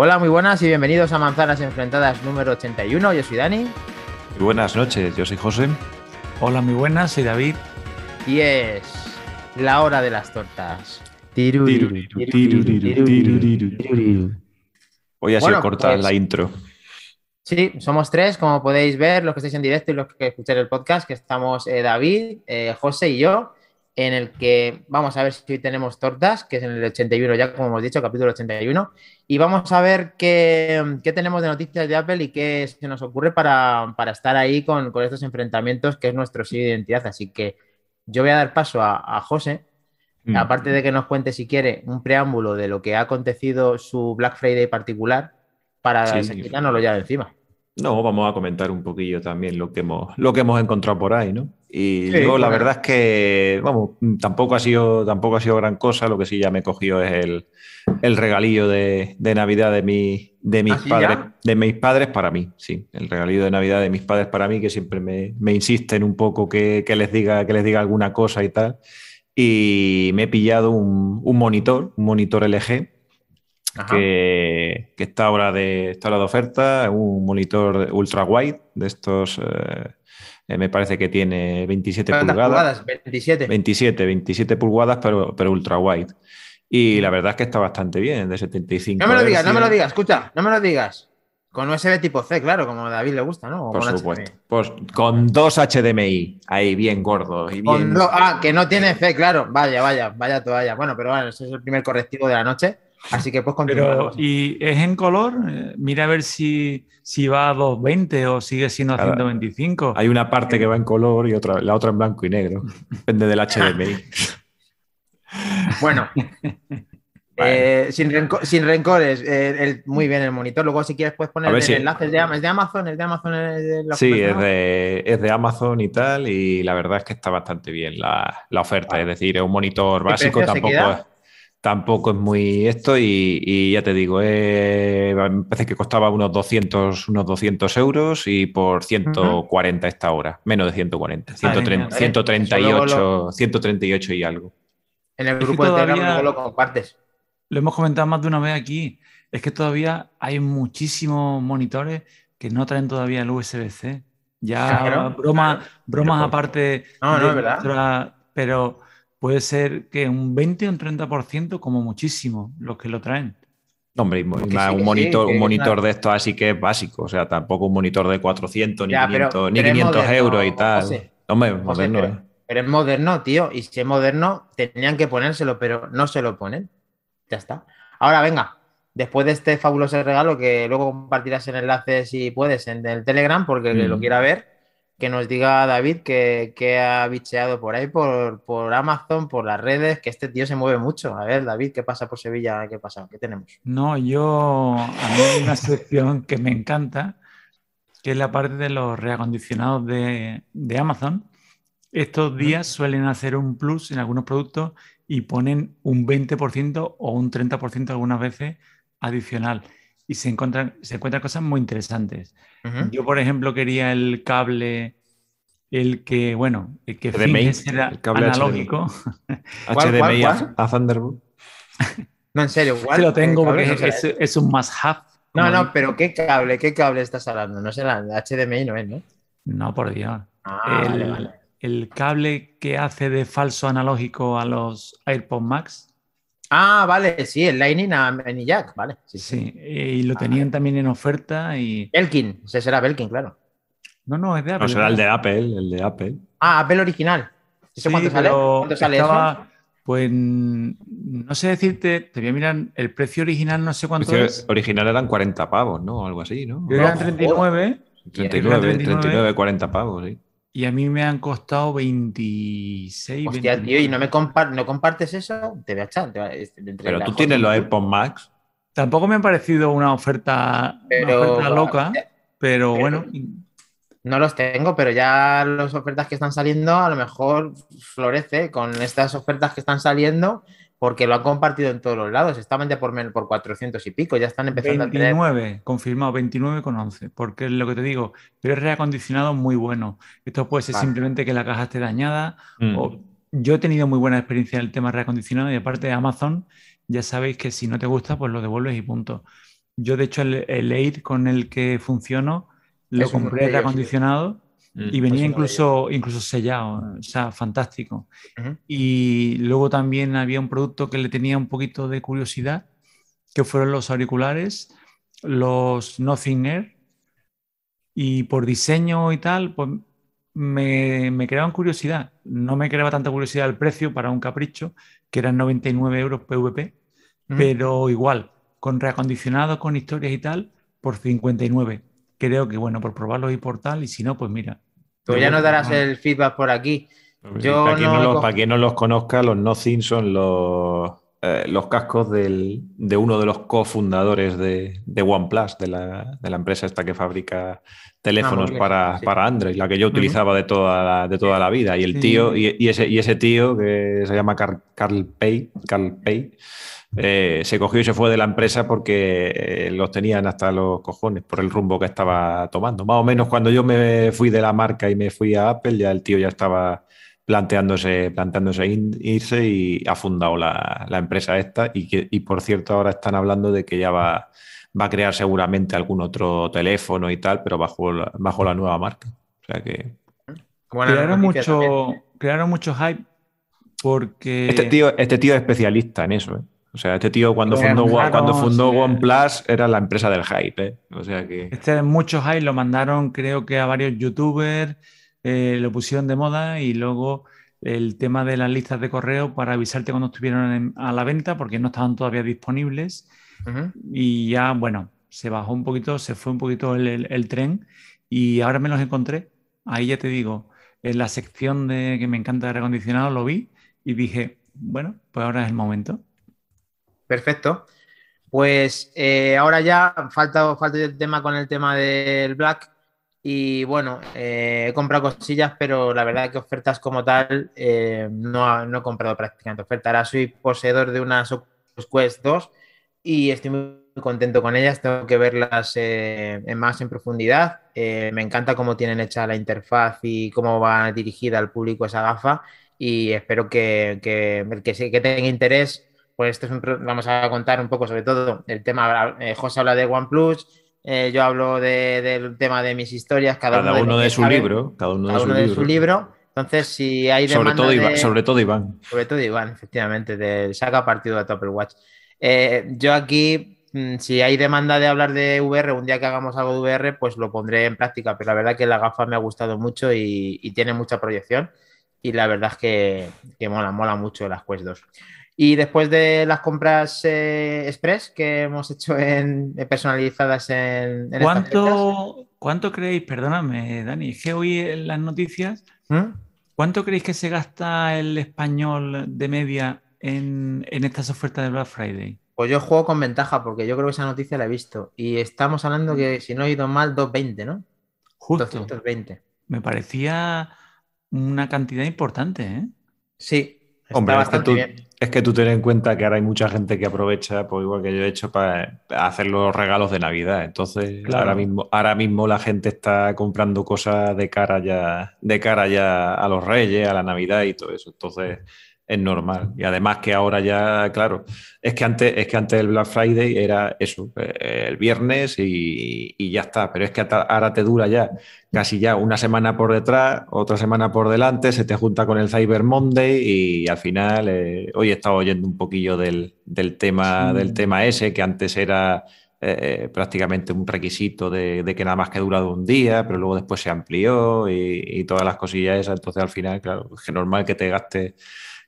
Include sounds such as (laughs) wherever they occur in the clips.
Hola, muy buenas y bienvenidos a Manzanas Enfrentadas número 81. Yo soy Dani. Muy buenas noches, yo soy José. Hola, muy buenas, soy David. Y es la hora de las tortas. Hoy ha sido corta la intro. Sí, somos tres, como podéis ver, los que estáis en directo y los que escucháis el podcast, que estamos eh, David, eh, José y yo, en el que vamos a ver si hoy tenemos tortas, que es en el 81 ya, como hemos dicho, capítulo 81, y vamos a ver qué, tenemos de noticias de Apple y qué se nos ocurre para, estar ahí con, estos enfrentamientos, que es nuestro sello de identidad. Así que yo voy a dar paso a, José, mm. aparte de que nos cuente, si quiere, un preámbulo de lo que ha acontecido su Black Friday particular, para sí, quitárnoslo ya de encima. No, vamos a comentar un poquillo también lo que hemos, lo que hemos encontrado por ahí, ¿no? Y yo la verdad es que, vamos, tampoco ha sido, tampoco ha sido gran cosa, lo que sí ya me cogió es el, el regalillo de, de, Navidad de, mi, de mis ¿Ah, padres, de mis padres para mí, sí, el regalillo de Navidad de mis padres para mí, que siempre me, me insisten un poco que, que, les diga, que les diga alguna cosa y tal. Y me he pillado un, un monitor, un monitor LG, que, está ahora de, está de oferta, un monitor ultra wide de estos, eh, eh, me parece que tiene 27 pulgadas. 27. 27, 27 pulgadas, pero, pero ultra wide. Y la verdad es que está bastante bien, de 75. No me lo digas, no me lo digas, escucha, no me lo digas. Con USB tipo C, claro, como a David le gusta, ¿no? Por supuesto. Pues con dos HDMI, ahí bien. Y bien... ah, que no tiene C, claro. Vaya, vaya, vaya toalla. Bueno, pero bueno, ese es el primer correctivo de la noche. Así que pues continuar. ¿Y es en color? Eh, mira a ver si, si va a 220 o sigue siendo a 125. Hay una parte que va en color y otra, la otra en blanco y negro. Depende del HDMI. (laughs) bueno. (laughs) Eh, sin, rencores, eh, muy bien el monitor. Luego, si quieres, puedes poner el enlace de, Amazon. ¿Es de Amazon? sí, es de, es de, Amazon y tal. Y la verdad es que está bastante bien la, oferta. Es decir, es un monitor básico, tampoco es tampoco es muy esto y, ya te digo, eh, me parece que costaba unos 200, unos 200 euros y por 140 esta hora, menos de 140, 138, 138 y algo. En el grupo de Telegram lo compartes. Lo hemos comentado más de una vez aquí, es que todavía hay muchísimos monitores que no traen todavía el USB-C. Ya bromas aparte. No, no, es verdad. Pero puede ser que un 20 o un 30% como muchísimo los que lo traen. Hombre, un monitor, un monitor de esto así que es básico, o sea, tampoco un monitor de 400 ni 500, ni 500 euros y tal. Hombre, moderno, pero, ¿eh? pero, es moderno, tío, y si es moderno, tenían que ponérselo, pero no se lo ponen. Ya está. Ahora, venga, después de este fabuloso regalo que luego compartirás el enlace si puedes en el Telegram, porque lo mm. quiera ver, que nos diga David que, ha bicheado por ahí, por, por, Amazon, por las redes, que este tío se mueve mucho. A ver, David, ¿qué pasa por Sevilla? ¿Qué pasa? ¿Qué tenemos? No, yo, a mí hay una sección que me encanta, que es la parte de los reacondicionados de, de Amazon. Estos días suelen hacer un plus en algunos productos y ponen un 20% o un 30% algunas veces adicional y se encuentran, se encuentran cosas muy interesantes. Yo, por ejemplo, quería el cable, el que, bueno, el que HDMI, era el cable analógico. (laughs) HDMI, a, Thunderbolt. (laughs) No, en serio, ¿cuál? lo tengo porque es, un must-have. No, no, pero ¿qué cable? ¿Qué cable estás hablando? No sé, la HDMI no es, ¿no? No, por Dios. Ah, el, el cable que hace de falso analógico a los AirPods Max. Ah, vale, sí, el Lightning a Jack, vale. Sí, sí. y lo tenían también en oferta y... Belkin, ese será Belkin, claro. No, no, es de Apple. No, será el de Apple, el de Apple. Ah, Apple original. Sí, cuánto sale? ¿Cuánto sale eso? Pues no sé decirte, te voy a mirar el precio original, no sé cuánto es. original eran 40 pavos, ¿no? Algo así, ¿no? Eran 39. 39, 39, 40 pavos, sí. Y a mí me han costado 26. Hostia, tío, ¿y no me no compartes eso? Te voy a echar. Pero tú tienes los AirPods Max. Tampoco me ha parecido una oferta, loca, pero, bueno. No los tengo, pero ya las ofertas que están saliendo a lo mejor florece con estas ofertas que están saliendo porque lo han compartido en todos los lados. Estaban ya por, por 400 y pico, ya están empezando a tener... confirmado, 29 con 11, porque es lo que te digo, pero es reacondicionado muy bueno. Esto puede ser simplemente que la caja esté dañada. Mm. O... Yo he tenido muy buena experiencia en el tema reacondicionado y aparte de Amazon, ya sabéis que si no te gusta, pues lo devuelves y punto. Yo, de hecho, el, el Air con el que funciono lo Es compré reacondicionado Mm. y venía es uno de incluso, incluso sellado, o sea, fantástico. Y luego también había un producto que le tenía un poquito de curiosidad, que fueron los auriculares, los Nothing Air. Y por diseño y tal, pues me, me creaban curiosidad. No me creaba tanta curiosidad el precio para un capricho, que eran 99 euros PVP, pero igual, con reacondicionado, con historias y tal, por 59. Creo que bueno, por probarlo y por tal, y si no, pues mira. Tú de ya nos darás el feedback por aquí. Pues Yo para, quien no los, para quien no los conozca, los Nothing son los, eh, los cascos del- de uno de los cofundadores de, de OnePlus, de la, de la empresa esta que fabrica teléfonos móviles, para, sí. para Android, la que yo utilizaba de, toda la, de toda la vida. Y el Sí. tío, y, y ese, y ese tío que se llama Carl, Carl Pay, Carl Pay eh, se cogió y se fue de la empresa porque eh, los tenían hasta los cojones por el rumbo que estaba tomando. Más o menos cuando yo me fui de la marca y me fui a Apple, ya el tío ya estaba planteándose, planteándose irse y ha fundado la, la empresa esta y, que, y por cierto ahora están hablando de que ya va, va a crear seguramente algún otro teléfono y tal, pero bajo la, bajo la nueva marca. O sea que Buena Crearon mucho, crearon mucho hype porque este tío, este tío es especialista en eso. ¿eh? O sea, este tío cuando Claro, fundó, One- cuando fundó sí. OnePlus era la empresa del hype. ¿eh? O sea que... este mucho hype lo mandaron creo que a varios youtubers, eh, lo pusieron de moda y luego el tema de las listas de correo para avisarte cuando estuvieron en- a la venta porque no estaban todavía disponibles y ya, bueno, se bajó un poquito, se fue un poquito el, el- el tren y ahora me los encontré. Ahí ya te digo, en la sección de que me encanta de recondicionado lo vi y dije, bueno, pues ahora es el momento. Perfecto. Pues eh, ahora ya falta, falta el tema con el tema del Black. Y bueno, eh, he comprado cosillas, pero la verdad que ofertas como tal eh, no, no he comprado prácticamente ofertas. Ahora soy poseedor de unas Oculus Quest 2 y estoy muy contento con ellas. Tengo que verlas más en profundidad. Me encanta cómo tienen hecha la interfaz y cómo va dirigida al público esa gafa. Y espero que, que que, que tenga interés pues esto es un vamos a contar un poco sobre todo el tema, eh, José habla de OnePlus, eh, yo hablo de- del tema de mis historias, cada, Cada uno, uno lo de su libro. Cada uno, cada de, uno su de libro. su libro. Entonces, si hay Sobre demanda todo, Iván, de- sobre todo Iván. sobre todo Iván, efectivamente, del saca partido de Apple Watch. Eh, yo aquí, mm, si hay demanda de hablar de VR, un día que hagamos algo de VR, pues lo pondré en práctica, pero la verdad que la gafa me ha gustado mucho y, y tiene mucha proyección y la verdad es que, que mola, mola mucho las Quest 2. Y después de las compras eh, express que hemos hecho en, eh, personalizadas en, en ¿Cuánto, ¿Cuánto creéis, perdóname, Dani, es que hoy en las noticias, ¿Mm? ¿cuánto creéis que se gasta el español de media en, en estas ofertas de Black Friday? Pues yo juego con ventaja porque yo creo que esa noticia la he visto. Y estamos hablando que, si no he ido mal, 220, ¿no? Justo, 220. me parecía una cantidad importante, ¿eh? Sí, Hombre, es que, tú, es que tú ten en cuenta que ahora hay mucha gente que aprovecha, pues igual que yo he hecho, para hacer los regalos de Navidad. Entonces, Claro. ahora mismo, ahora mismo la gente está comprando cosas de cara ya, de cara ya a los Reyes, a la Navidad y todo eso. Entonces, es normal. Y además que ahora ya, claro, es que antes, es que antes el Black Friday era eso, eh, el viernes y, y ya está. Pero es que ahora te dura ya casi ya una semana por detrás, otra semana por delante, se te junta con el Cyber Monday y al final, eh, hoy he estado oyendo un poquillo del, del tema, Sí. del tema ese, que antes era eh, prácticamente un requisito de, de que nada más que durado un día, pero luego después se amplió y, y todas las cosillas esas. Entonces al final, claro, es que normal que te gastes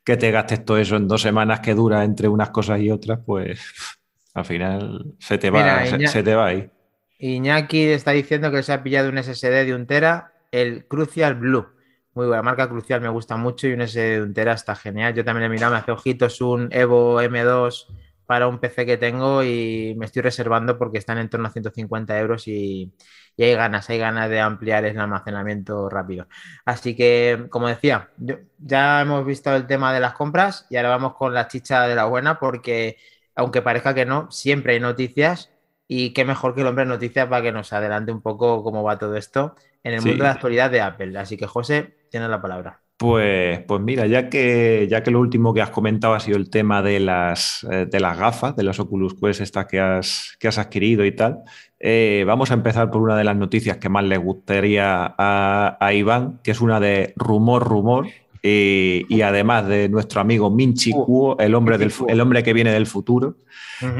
que te gastes todo eso en dos semanas que dura entre unas cosas y otras, pues al final se te va, Mira, se, Iña- se te va ahí. Iñaki está diciendo que se ha pillado un SSD de un tera, el Crucial Blue. Muy buena marca Crucial, me gusta mucho y un SSD de un tera está genial. Yo también he mirado, me hace ojitos un Evo M2 para un PC que tengo y me estoy reservando porque están en torno a 150 euros y, y hay ganas, hay ganas de ampliar el almacenamiento rápido. Así que, como decía, yo- ya hemos visto el tema de las compras y ahora vamos con la chicha de la buena porque, aunque parezca que no, siempre hay noticias y qué mejor que el hombre de noticias para que nos adelante un poco cómo va todo esto en el Sí. mundo de la actualidad de Apple. Así que, José, tienes la palabra. Pues, pues mira, ya que, ya que lo último que has comentado ha sido el tema de las, eh, de las gafas, de las Oculus Quest estas que has, que has adquirido y tal, eh, vamos a empezar por una de las noticias que más le gustaría a, Iván, que es una de rumor, rumor, y, además de nuestro amigo Minchi Kuo, el hombre, del, el hombre que viene del futuro,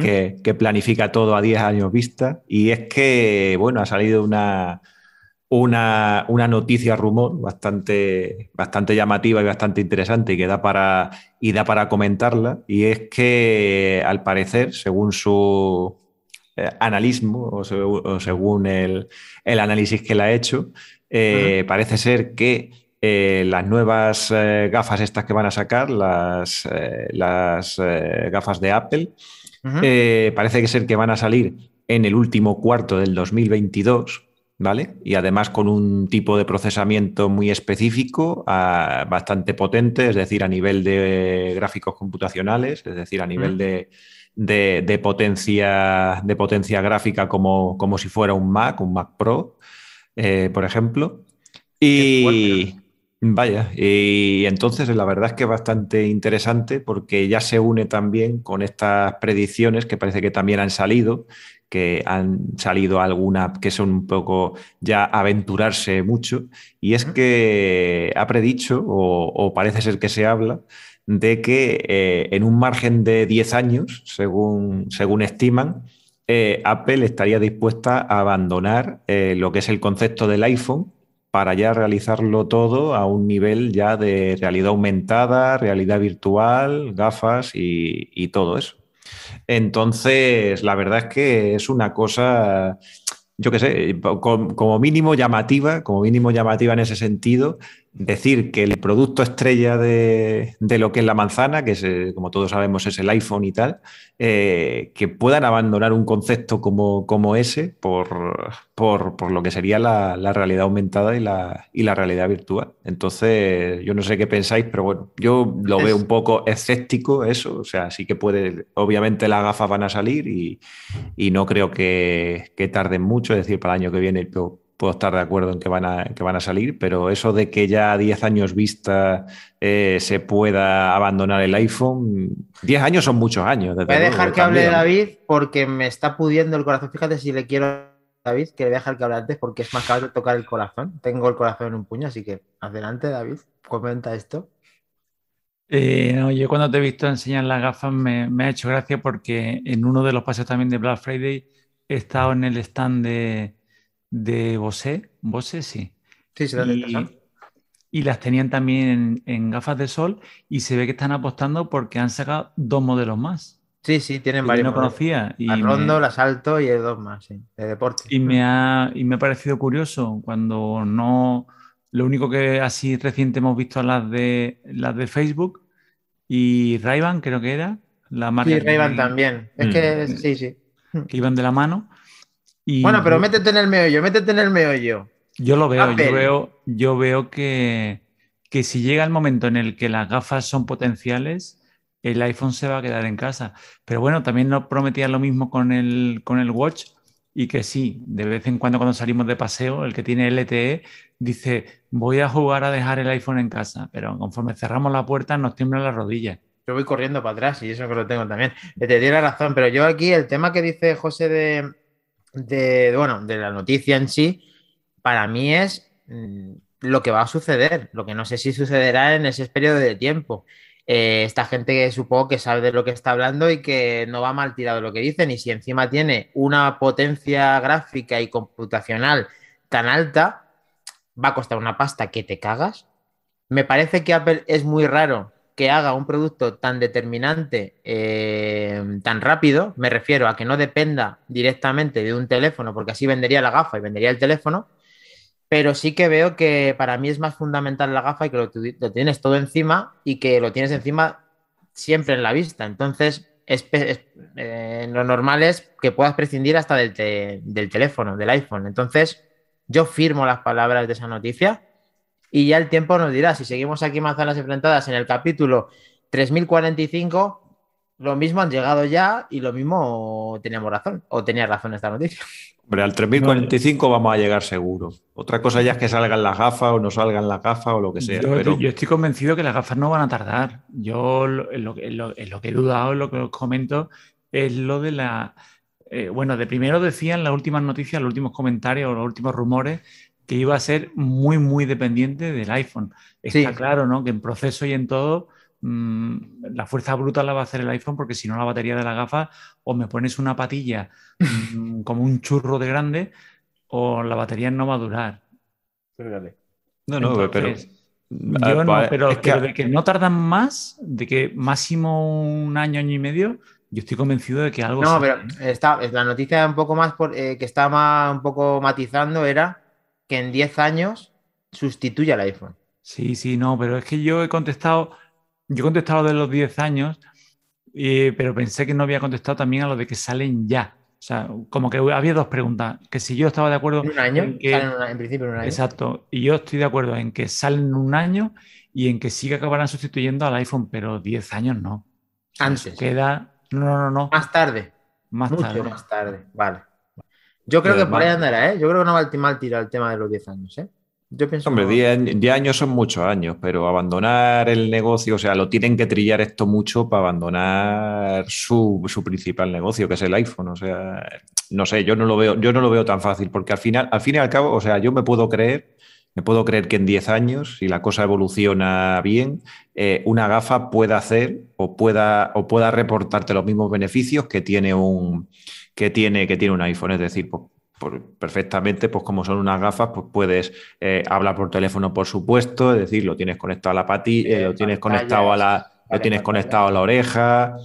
que, que, planifica todo a 10 años vista. Y es que, bueno, ha salido una, una, noticia rumor bastante, bastante llamativa y bastante interesante y que da para, y da para comentarla. Y es que, al parecer, según su eh, analismo o, según el, análisis que le ha hecho, eh, parece ser que eh, las nuevas gafas estas que van a sacar, las, las gafas de Apple, parece que ser que van a salir en el último cuarto del 2022 ¿vale? Y además con un tipo de procesamiento muy específico, ah, bastante potente, es decir, a nivel de gráficos computacionales, es decir, a nivel de, potencia, de potencia gráfica como, como, si fuera un Mac, un Mac Pro, eh, por ejemplo. Y vaya, y entonces la verdad es que es bastante interesante porque ya se une también con estas predicciones que parece que también han salido, que han salido algunas que son un poco ya aventurarse mucho, y es que ha predicho, o, parece ser que se habla, de que eh, en un margen de 10 años, según, según estiman, eh, Apple estaría dispuesta a abandonar eh, lo que es el concepto del iPhone para ya realizarlo todo a un nivel ya de realidad aumentada, realidad virtual, gafas y todo eso. Entonces, la verdad es que es una cosa, yo qué sé, como mínimo llamativa, como mínimo llamativa en ese sentido, decir que el producto estrella de, lo que es la manzana, que es, eh, como todos sabemos es el iPhone y tal, eh, que puedan abandonar un concepto como, como ese por, por, lo que sería la, realidad aumentada y la, y la, realidad virtual. Entonces, yo no sé qué pensáis, pero bueno, yo lo veo un poco escéptico eso, o sea, sí que puede, obviamente las gafas van a salir y, no creo que, que tarden mucho, es decir, para el año que viene puedo estar de acuerdo en que van a, que van a salir, pero eso de que ya a 10 años vista eh, se pueda abandonar el iPhone, 10 años son muchos años. Voy a dejar que hable David porque me está pudiendo el corazón. Fíjate si le quiero a David, que le voy a dejar que hable antes porque es más capaz de tocar el corazón. Tengo el corazón en un puño, así que adelante David, comenta esto. Eh, yo cuando te he visto enseñar las gafas me, me ha hecho gracia porque en uno de los paseos también de Black Friday he estado en el stand de, de Bose, Bose sí. Sí, sí, y, y las tenían también en, gafas de sol y se ve que están apostando porque han sacado dos modelos más. Sí, sí, tienen varios. no conocía. Y el rondo, el asalto y el dos más, sí, de deporte. Y me, ha, y me ha parecido curioso cuando no. Lo único que así reciente hemos visto las de las de Facebook y ray creo que era. La marca sí, ray también. Es que mm. sí, sí. Que iban de la mano bueno, pero métete en el meollo, métete en el meollo. Yo lo veo, yo veo, yo veo que, que si llega el momento en el que las gafas son potenciales, el iPhone se va a quedar en casa. Pero bueno, también nos prometían lo mismo con el, con el Watch y que sí, de vez en cuando cuando salimos de paseo, el que tiene LTE dice, voy a jugar a dejar el iPhone en casa, pero conforme cerramos la puerta nos tiemblan las rodillas. Yo voy corriendo para atrás y eso que lo tengo también. Te la razón, pero yo aquí el tema que dice José de, de, bueno, de la noticia en sí, para mí es mm, lo que va a suceder, lo que no sé si sucederá en ese periodo de tiempo. Eh, esta gente que supongo que sabe de lo que está hablando y que no va mal tirado lo que dicen, y si encima tiene una potencia gráfica y computacional tan alta, va a costar una pasta que te cagas. Me parece que Apple es muy raro que haga un producto tan determinante, eh, tan rápido, me refiero a que no dependa directamente de un teléfono, porque así vendería la gafa y vendería el teléfono, pero sí que veo que para mí es más fundamental la gafa y que lo, tienes todo encima y que lo tienes encima siempre en la vista. Entonces, eh, lo normal es que puedas prescindir hasta del, del teléfono, del iPhone. Entonces, yo firmo las palabras de esa noticia y ya el tiempo nos dirá, si seguimos aquí manzanas enfrentadas en el capítulo 3045, lo mismo han llegado ya y lo mismo teníamos razón, o tenía razón esta noticia. Hombre, al 3045 vamos a llegar seguro. Otra cosa ya es que salgan las gafas o no salgan las gafas o lo que sea. Yo, estoy convencido que las gafas no van a tardar. Yo en lo, que he dudado, en lo que os comento, es lo de la... Eh, bueno, de primero decían las últimas noticias, los últimos comentarios, los últimos rumores, que iba a ser muy, muy dependiente del iPhone. Está claro, ¿no? Que en proceso y en todo Mm, la fuerza bruta la va a hacer el iPhone porque si no la batería de la gafa o me pones una patilla mm, (laughs) como un churro de grande o la batería no va a durar. No, no, pero... Yo no, pero, de que no tardan más, de que máximo un año, año y medio, yo estoy convencido de que algo. No, pero está, la noticia un poco más por, eh, que estaba un poco matizando era que en 10 años sustituya el iPhone. Sí, sí, no, pero es que yo he contestado yo he contestado de los 10 años, pero pensé que no había contestado también a lo de que salen ya. O sea, como que había dos preguntas. Que si yo estaba de acuerdo. En un año, en, principio en un año. Exacto. Y yo estoy de acuerdo en que salen en un año y en que sí que acabarán sustituyendo al iPhone, pero 10 años no. Antes. Queda. No, no, no. Más tarde. Más tarde. más tarde. Vale. Yo creo que por ahí andará, ¿eh? Yo creo que no va a mal tirar el tema de los 10 años, ¿eh? Yo pienso Hombre, 10 años son muchos años, pero abandonar el negocio, o sea, lo tienen que trillar esto mucho para abandonar su, principal negocio, que es el iPhone. O sea, no sé, yo no lo veo, yo no lo veo tan fácil, porque al final, al fin y al cabo, o sea, yo me puedo creer, me puedo creer que en 10 años, si la cosa evoluciona bien, eh, una gafa pueda hacer o pueda, o pueda reportarte los mismos beneficios que tiene un que tiene, que tiene un iPhone. Es decir, pues, perfectamente, pues como son unas gafas, pues puedes eh, hablar por teléfono, por supuesto, es decir, lo tienes conectado a la patilla, eh, lo tienes conectado a la, lo tienes conectado a la oreja,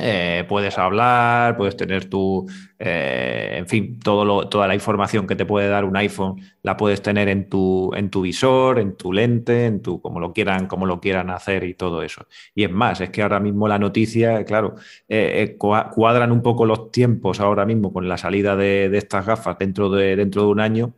eh, puedes hablar, puedes tener tu, eh, en fin, todo toda la información que te puede dar un iPhone la puedes tener en tu, en tu visor, en tu lente, en tu, como lo quieran, como lo quieran hacer y todo eso. Y es más, es que ahora mismo la noticia, claro, eh, cuadran un poco los tiempos ahora mismo con la salida de, estas gafas dentro de, dentro de un año,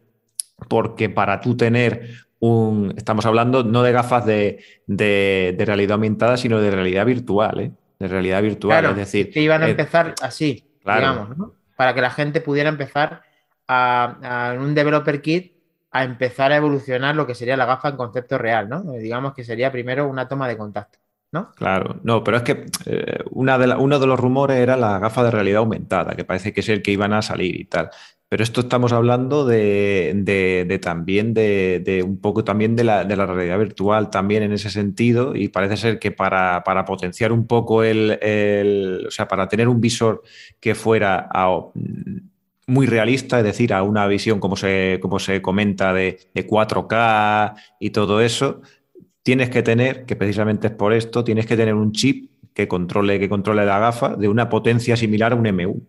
porque para tú tener un, estamos hablando no de gafas de, de realidad aumentada, sino de realidad virtual, ¿eh? De realidad virtual. es decir, que iban a eh, empezar así, digamos, ¿no? para que la gente pudiera empezar a, un developer kit a empezar a evolucionar lo que sería la gafa en concepto real, ¿no? Eh, digamos que sería primero una toma de contacto. ¿No? Claro, no, pero es que eh, una de uno de los rumores era la gafa de realidad aumentada, que parece que es el que iban a salir y tal. Pero esto estamos hablando de, también de, un poco también de la, realidad virtual también en ese sentido y parece ser que para, potenciar un poco el, o sea, para tener un visor que fuera muy realista, es decir, a una visión como se, como se comenta de, 4K y todo eso, tienes que tener, que precisamente es por esto, tienes que tener un chip que controle, que controle la gafa de una potencia similar a un M1.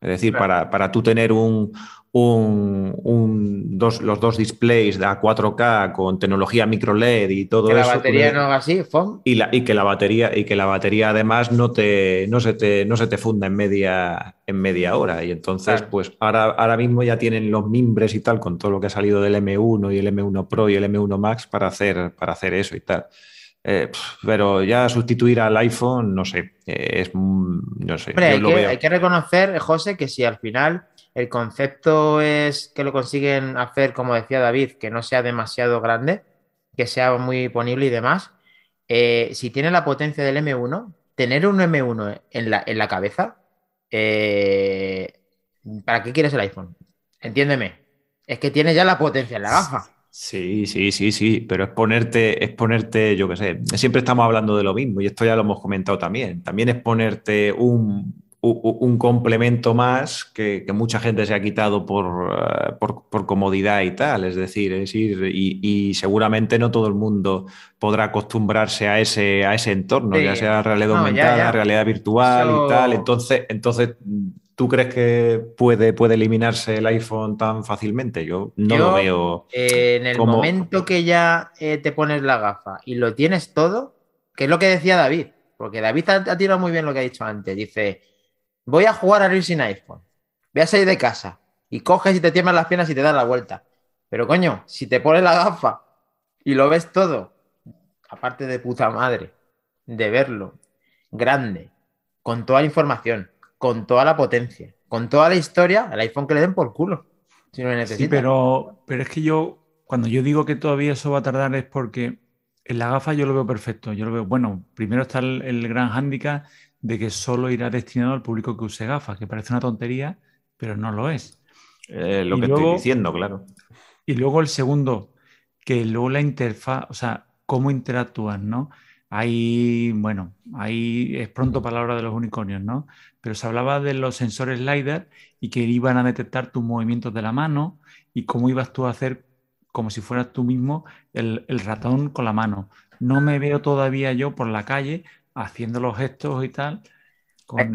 Es decir, para, para, tú tener un, un, dos, los dos displays a 4K con tecnología micro LED y todo que eso. La batería no haga así, Y, la, y, que la batería, y que la batería además no, te, no, se, te, no se te funda en media, en media hora. Y entonces, pues ahora, ahora mismo ya tienen los mimbres y tal, con todo lo que ha salido del M1 y el M1 Pro y el M1 Max para hacer, para hacer eso y tal. Eh, pero ya sustituir al iPhone, no sé, eh, es, no sé. hay, que, hay, que, reconocer, José, que si al final el concepto es que lo consiguen hacer, como decía David, que no sea demasiado grande, que sea muy ponible y demás, eh, si tiene la potencia del M1, tener un M1 en la, en la cabeza, ¿para qué quieres el iPhone? Entiéndeme. Es que tiene ya la potencia en la gafa. Sí, sí, sí, sí, pero es ponerte, es ponerte, yo qué sé, siempre estamos hablando de lo mismo y esto ya lo hemos comentado también. También es ponerte un, complemento más que, mucha gente se ha quitado eh, por, por, comodidad y tal. Es decir, es y, seguramente no todo el mundo podrá acostumbrarse a ese, a ese entorno, ya sea realidad aumentada, realidad virtual y tal. Entonces, entonces ¿Tú crees que puede, puede eliminarse el iPhone tan fácilmente? Yo no lo veo. Eh, en el momento que ya eh, te pones la gafa y lo tienes todo, que es lo que decía David, porque David ha, tirado muy bien lo que ha dicho antes. Dice: Voy a jugar a ir sin iPhone, voy a salir de casa y coges y te tiemblas las piernas y te das la vuelta. Pero coño, si te pones la gafa y lo ves todo, aparte de puta madre, de verlo grande, con toda la información, con toda la potencia, con toda la historia, el iPhone que le den por culo. Si no necesita. Sí, pero, pero es que yo, cuando yo digo que todavía eso va a tardar es porque en la gafa yo lo veo perfecto. Yo lo veo, bueno, primero está el, gran hándicap de que solo irá destinado al público que use gafas, que parece una tontería, pero no lo es. Eh, lo que estoy diciendo, claro. Y luego el segundo, que luego la interfaz, o sea, cómo interactúan, ¿no? Hay, bueno, ahí es pronto palabra de los unicornios, ¿no? Pero se hablaba de los sensores LiDAR y que iban a detectar tus movimientos de la mano y cómo ibas tú a hacer como si fueras tú mismo el, ratón con la mano. No me veo todavía yo por la calle haciendo los gestos y tal.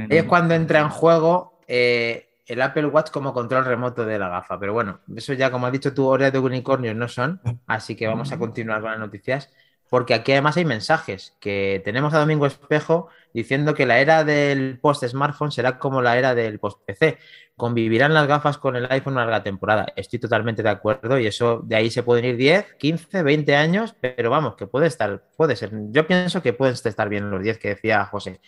Es cuando entra en juego eh, el Apple Watch como control remoto de la gafa. Pero bueno, eso ya, como has dicho tú, horas de unicornios no son. Así que vamos a continuar con las noticias porque aquí además hay mensajes que tenemos a Domingo Espejo diciendo que la era del post-smartphone será como la era del post-PC. Convivirán las gafas con el iPhone una larga temporada. Estoy totalmente de acuerdo y eso de ahí se pueden ir 10, 15, 20 años, pero vamos, que puede estar, puede ser. Yo pienso que pueden estar bien los 10 que decía José.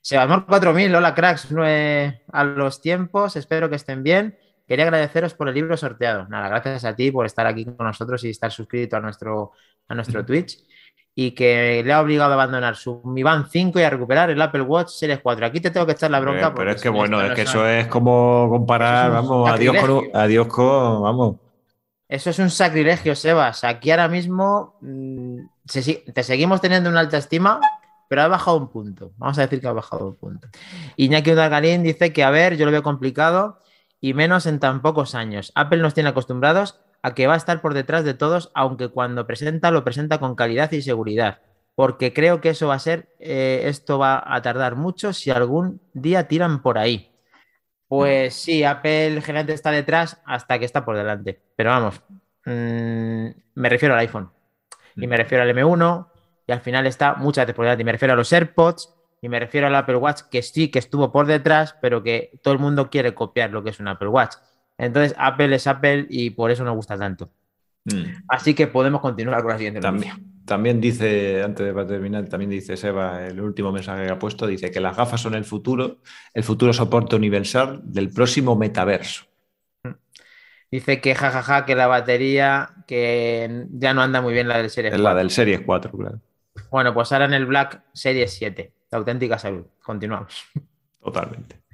Sebasmor 4000, hola cracks, a los tiempos, espero que estén bien. Quería agradeceros por el libro sorteado. Nada, gracias a ti por estar aquí con nosotros y estar suscrito a nuestro, a nuestro (laughs) Twitch y que le ha obligado a abandonar su Mi Band 5 y a recuperar el Apple Watch Series 4. Aquí te tengo que echar la bronca. pero es que bueno, es que eso es como comparar, vamos, adiós con, adiós con, vamos. Eso es un sacrilegio, Sebas. Aquí ahora mismo mm, te seguimos teniendo una alta estima, pero ha bajado un punto. Vamos a decir que ha bajado un punto. Iñaki Udalgarín dice que, a ver, yo lo veo complicado y menos en tan pocos años. Apple nos tiene acostumbrados a que va a estar por detrás de todos, aunque cuando presenta lo presenta con calidad y seguridad. Porque creo que eso va a ser, eh, esto va a tardar mucho si algún día tiran por ahí. Pues sí, Apple generalmente está detrás hasta que está por delante. Pero vamos, mm, me refiero al iPhone. Y me refiero al M1. Y al final está muchas veces por delante. Y me refiero a los AirPods. Y me refiero al Apple Watch, que sí, que estuvo por detrás, pero que todo el mundo quiere copiar lo que es un Apple Watch. Entonces, Apple es Apple y por eso nos gusta tanto. Mm. Así que podemos continuar con la siguiente también, También dice, antes de terminar, también dice Seba, el último mensaje que ha puesto, dice que las gafas son el futuro, el futuro soporte universal del próximo metaverso. Mm. Dice que jajaja, que la batería, que ya no anda muy bien la del Series 4. La del Series 4, claro. Bueno, pues ahora en el Black Series 7, la auténtica salud. Continuamos. Totalmente.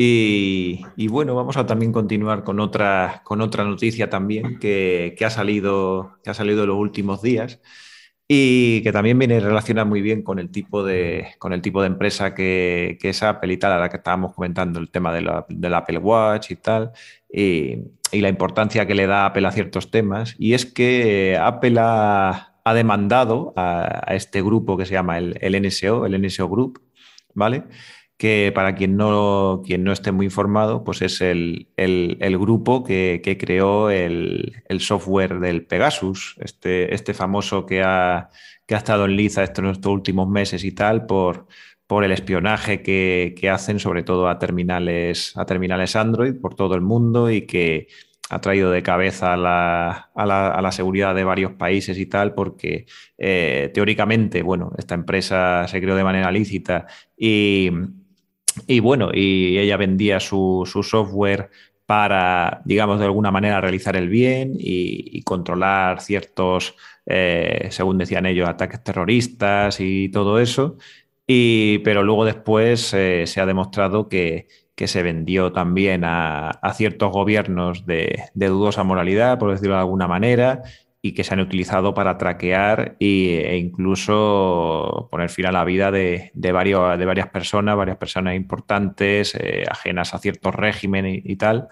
Y, bueno, vamos a también continuar con otra, con otra noticia también que, ha salido, que ha salido en los últimos días y que también viene relacionada muy bien con el tipo de, con el tipo de empresa que, que es Apple y tal, a la que estábamos comentando el tema de la, del Apple Watch y tal, y, la importancia que le da Apple a ciertos temas. Y es que Apple ha, demandado a, este grupo que se llama el, el NSO, el NSO Group, ¿vale? Que para quien no, quien no esté muy informado, pues es el, grupo que, creó el, software del Pegasus, este, este famoso que ha, que ha estado en liza estos, últimos meses y tal por, por el espionaje que, hacen sobre todo a terminales, a terminales Android por todo el mundo y que ha traído de cabeza a la, a la, seguridad de varios países y tal, porque eh, teóricamente, bueno, esta empresa se creó de manera lícita y, y bueno, y ella vendía su, software para, digamos, de alguna manera realizar el bien y, controlar ciertos, eh, según decían ellos, ataques terroristas y todo eso. Y, pero luego después eh, se ha demostrado que, se vendió también a, ciertos gobiernos de, dudosa moralidad, por decirlo de alguna manera, y que se han utilizado para traquear e incluso poner fin a la vida de, varios, de varias personas, varias personas importantes, eh, ajenas a ciertos regímenes y, tal.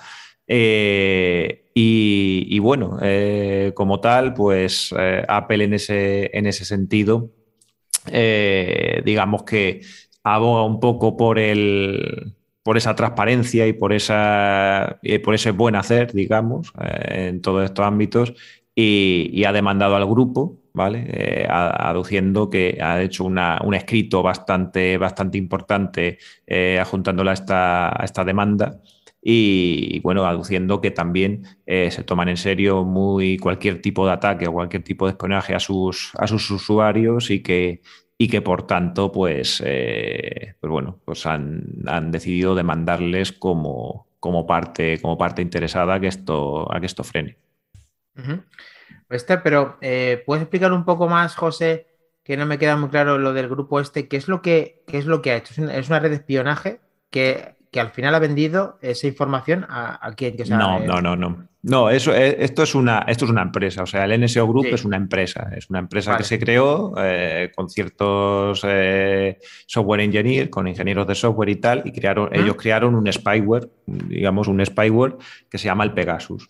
Eh, y, bueno, eh, como tal, pues Apple en ese, en ese sentido, digamos que aboga un poco por el, por esa transparencia y por, esa, y por ese buen hacer, digamos, en todos estos ámbitos y, ha demandado al grupo, ¿vale? Eh, aduciendo que ha hecho un escrito bastante, bastante importante eh, adjuntándola a esta, a esta demanda. Y, bueno, aduciendo que también eh, se toman en serio muy cualquier tipo de ataque o cualquier tipo de espionaje a sus, a sus usuarios y que, y que por tanto, pues, eh, pues bueno, pues han, decidido demandarles como, como, parte, como parte interesada que esto, a que esto frene. Este, pero eh, ¿puedes explicar un poco más, José? Que no me queda muy claro lo del grupo este. ¿Qué es lo que, qué es lo que ha hecho? ¿Es una red de espionaje que que al final ha vendido esa información a, a quién. no, no, no, no. No, eso, eh, esto, es una, esto es una empresa. O sea, el NSO Group es una empresa. Es una empresa que se creó eh, con ciertos eh, software engineers, con ingenieros de software y tal, y crearon, ellos crearon un spyware, digamos, un spyware que se llama el Pegasus.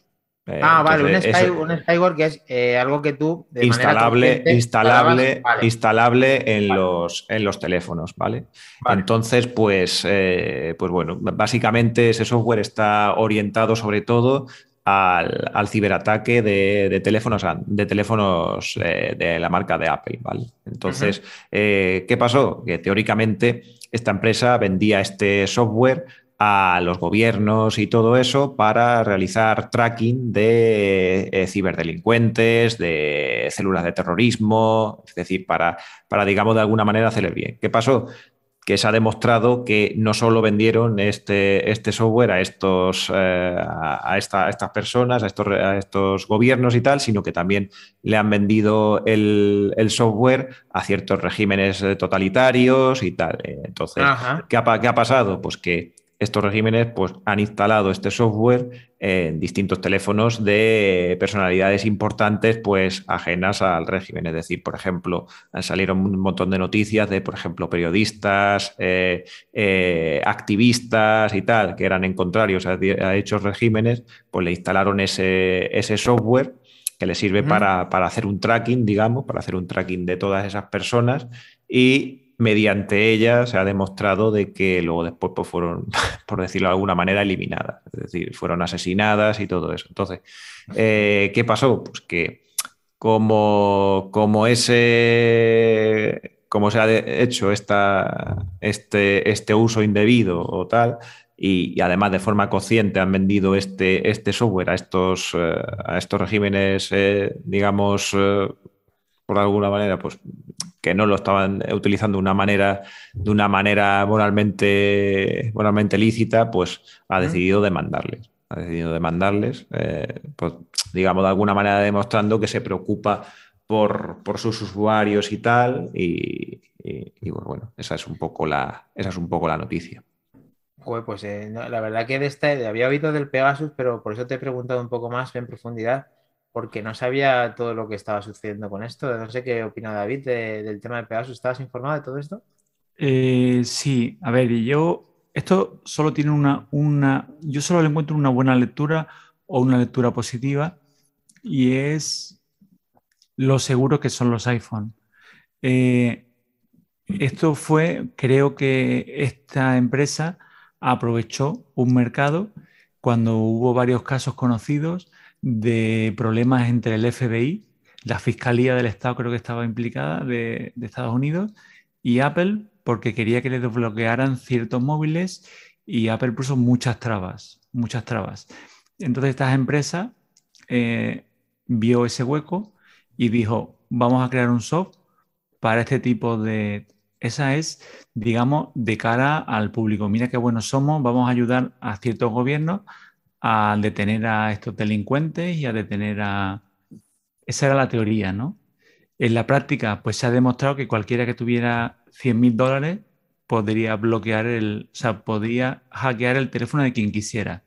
Eh, ah, vale, un, spyware que es eh, algo que tú. instalable, instalable, instalable en, los, en los teléfonos, ¿vale? Entonces, pues, eh, pues bueno, básicamente ese software está orientado sobre todo al, ciberataque de, teléfonos, de, teléfonos de la marca de Apple, ¿vale? Entonces, ¿qué pasó? Que teóricamente esta empresa vendía este software a los gobiernos y todo eso para realizar tracking de eh, ciberdelincuentes, de células de terrorismo, es decir, para, para, digamos, de alguna manera hacer el bien. ¿Qué pasó? Que se ha demostrado que no solo vendieron este, este software a, estos, eh, a, estas personas, a estos, a estos gobiernos y tal, sino que también le han vendido el, software a ciertos regímenes totalitarios y tal. Entonces, ¿qué ha, ¿qué ha pasado? Pues que estos regímenes pues, han instalado este software en distintos teléfonos de personalidades importantes pues, ajenas al régimen. Es decir, por ejemplo, salieron un montón de noticias de, por ejemplo, periodistas, eh, eh, activistas y tal, que eran en contrario a, a dichos regímenes, pues le instalaron ese, ese software que le sirve para, para hacer un tracking, digamos, para hacer un tracking de todas esas personas y mediante ella se ha demostrado de que luego después pues, fueron, (laughs) por decirlo de alguna manera, eliminadas. Es decir, fueron asesinadas y todo eso. Entonces, eh, ¿qué pasó? Pues que como, como ese como se ha hecho esta, este, este uso indebido o tal, y, además de forma consciente han vendido este, este software a estos, eh, a estos regímenes, eh, digamos, por alguna manera, pues que no lo estaban utilizando de una manera, de una manera moralmente, moralmente lícita, pues ha decidido demandarles. Ha decidido demandarles, eh, pues, digamos, de alguna manera demostrando que se preocupa por, sus usuarios y tal. Y, bueno, esa es un poco la, esa es un poco la noticia. pues eh, la verdad que de este había oído del Pegasus, pero por eso te he preguntado un poco más en profundidad porque no sabía todo lo que estaba sucediendo con esto. No sé qué opina David del tema de Pegasus. ¿Estabas informado de todo esto? Eh, sí, a ver, yo, esto solo tiene una, una, yo solo le encuentro una buena lectura o una lectura positiva y es lo seguro que son los iPhone. Eh, esto fue, creo que esta empresa aprovechó un mercado cuando hubo varios casos conocidos de problemas entre el FBI, la Fiscalía del Estado creo que estaba implicada de, Estados Unidos, y Apple porque quería que le desbloquearan ciertos móviles y Apple puso muchas trabas, muchas trabas. Entonces estas empresas eh, vio ese hueco y dijo, vamos a crear un software para este tipo de... Esa es, digamos, de cara al público. Mira qué buenos somos, vamos a ayudar a ciertos gobiernos a detener a estos delincuentes y a detener a... Esa era la teoría, ¿no? En la práctica, pues se ha demostrado que cualquiera que tuviera 100 mil dólares podría bloquear el, o sea, podría hackear el teléfono de quien quisiera.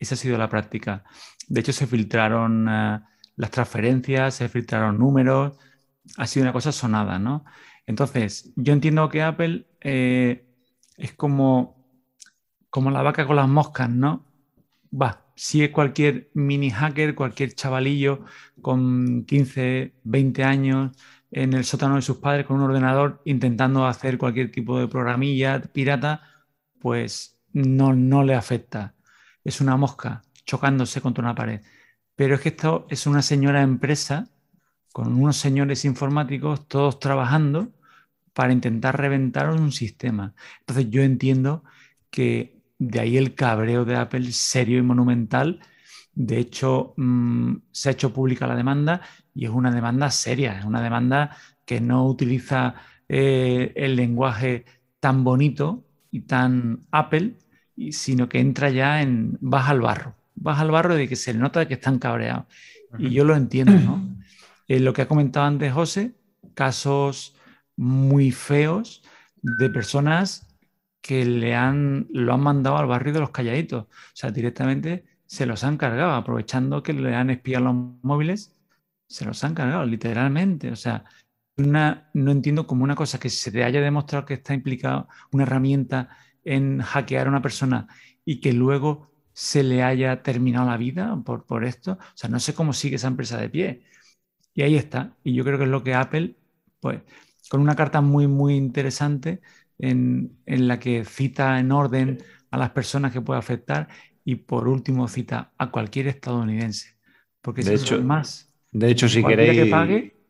Esa ha sido la práctica. De hecho, se filtraron eh, las transferencias, se filtraron números, ha sido una cosa sonada, ¿no? Entonces, yo entiendo que Apple eh, es como, como la vaca con las moscas, ¿no? Va, si es cualquier mini hacker, cualquier chavalillo con 15, 20 años en el sótano de sus padres con un ordenador intentando hacer cualquier tipo de programilla pirata, pues no, no le afecta. Es una mosca chocándose contra una pared. Pero es que esto es una señora empresa con unos señores informáticos todos trabajando para intentar reventar un sistema. Entonces yo entiendo que de ahí el cabreo de Apple serio y monumental. De hecho, mm, se ha hecho pública la demanda y es una demanda seria, es una demanda que no utiliza eh, el lenguaje tan bonito y tan Apple, sino que entra ya en baja al barro. Baja al barro de que se nota que están cabreados. Y yo lo entiendo, ¿no? (clears throat) Eh, lo que ha comentado antes José, casos muy feos de personas que le han, lo han mandado al barrio de los calladitos. O sea, directamente se los han cargado, aprovechando que le han espiado los móviles, se los han cargado, literalmente. O sea, una, no entiendo como una cosa que se te haya demostrado que está implicado una herramienta en hackear a una persona y que luego se le haya terminado la vida por, por esto. O sea, no sé cómo sigue esa empresa de pie. Y ahí está. Y yo creo que es lo que Apple, pues, con una carta muy, muy interesante en, la que cita en orden a las personas que puede afectar y por último cita a cualquier estadounidense. Porque de hecho, más. De hecho, si queréis. Que pague,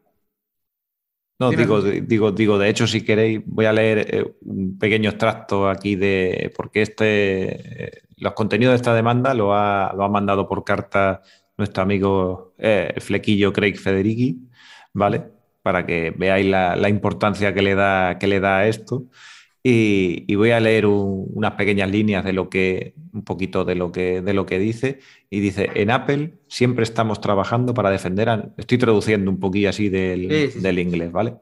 no, digo, digo, digo, de hecho, si queréis, voy a leer eh, un pequeño extracto aquí de. Porque este, eh, los contenidos de esta demanda lo ha, lo ha mandado por carta nuestro amigo eh, Flequillo Craig Federici, ¿vale? Para que veáis la, importancia que le da, que le da a esto. Y, voy a leer unas pequeñas líneas de lo que, un poquito de lo que, de lo que dice. Y dice, en Apple siempre estamos trabajando para defender, estoy traduciendo un poquito así del, inglés, ¿vale?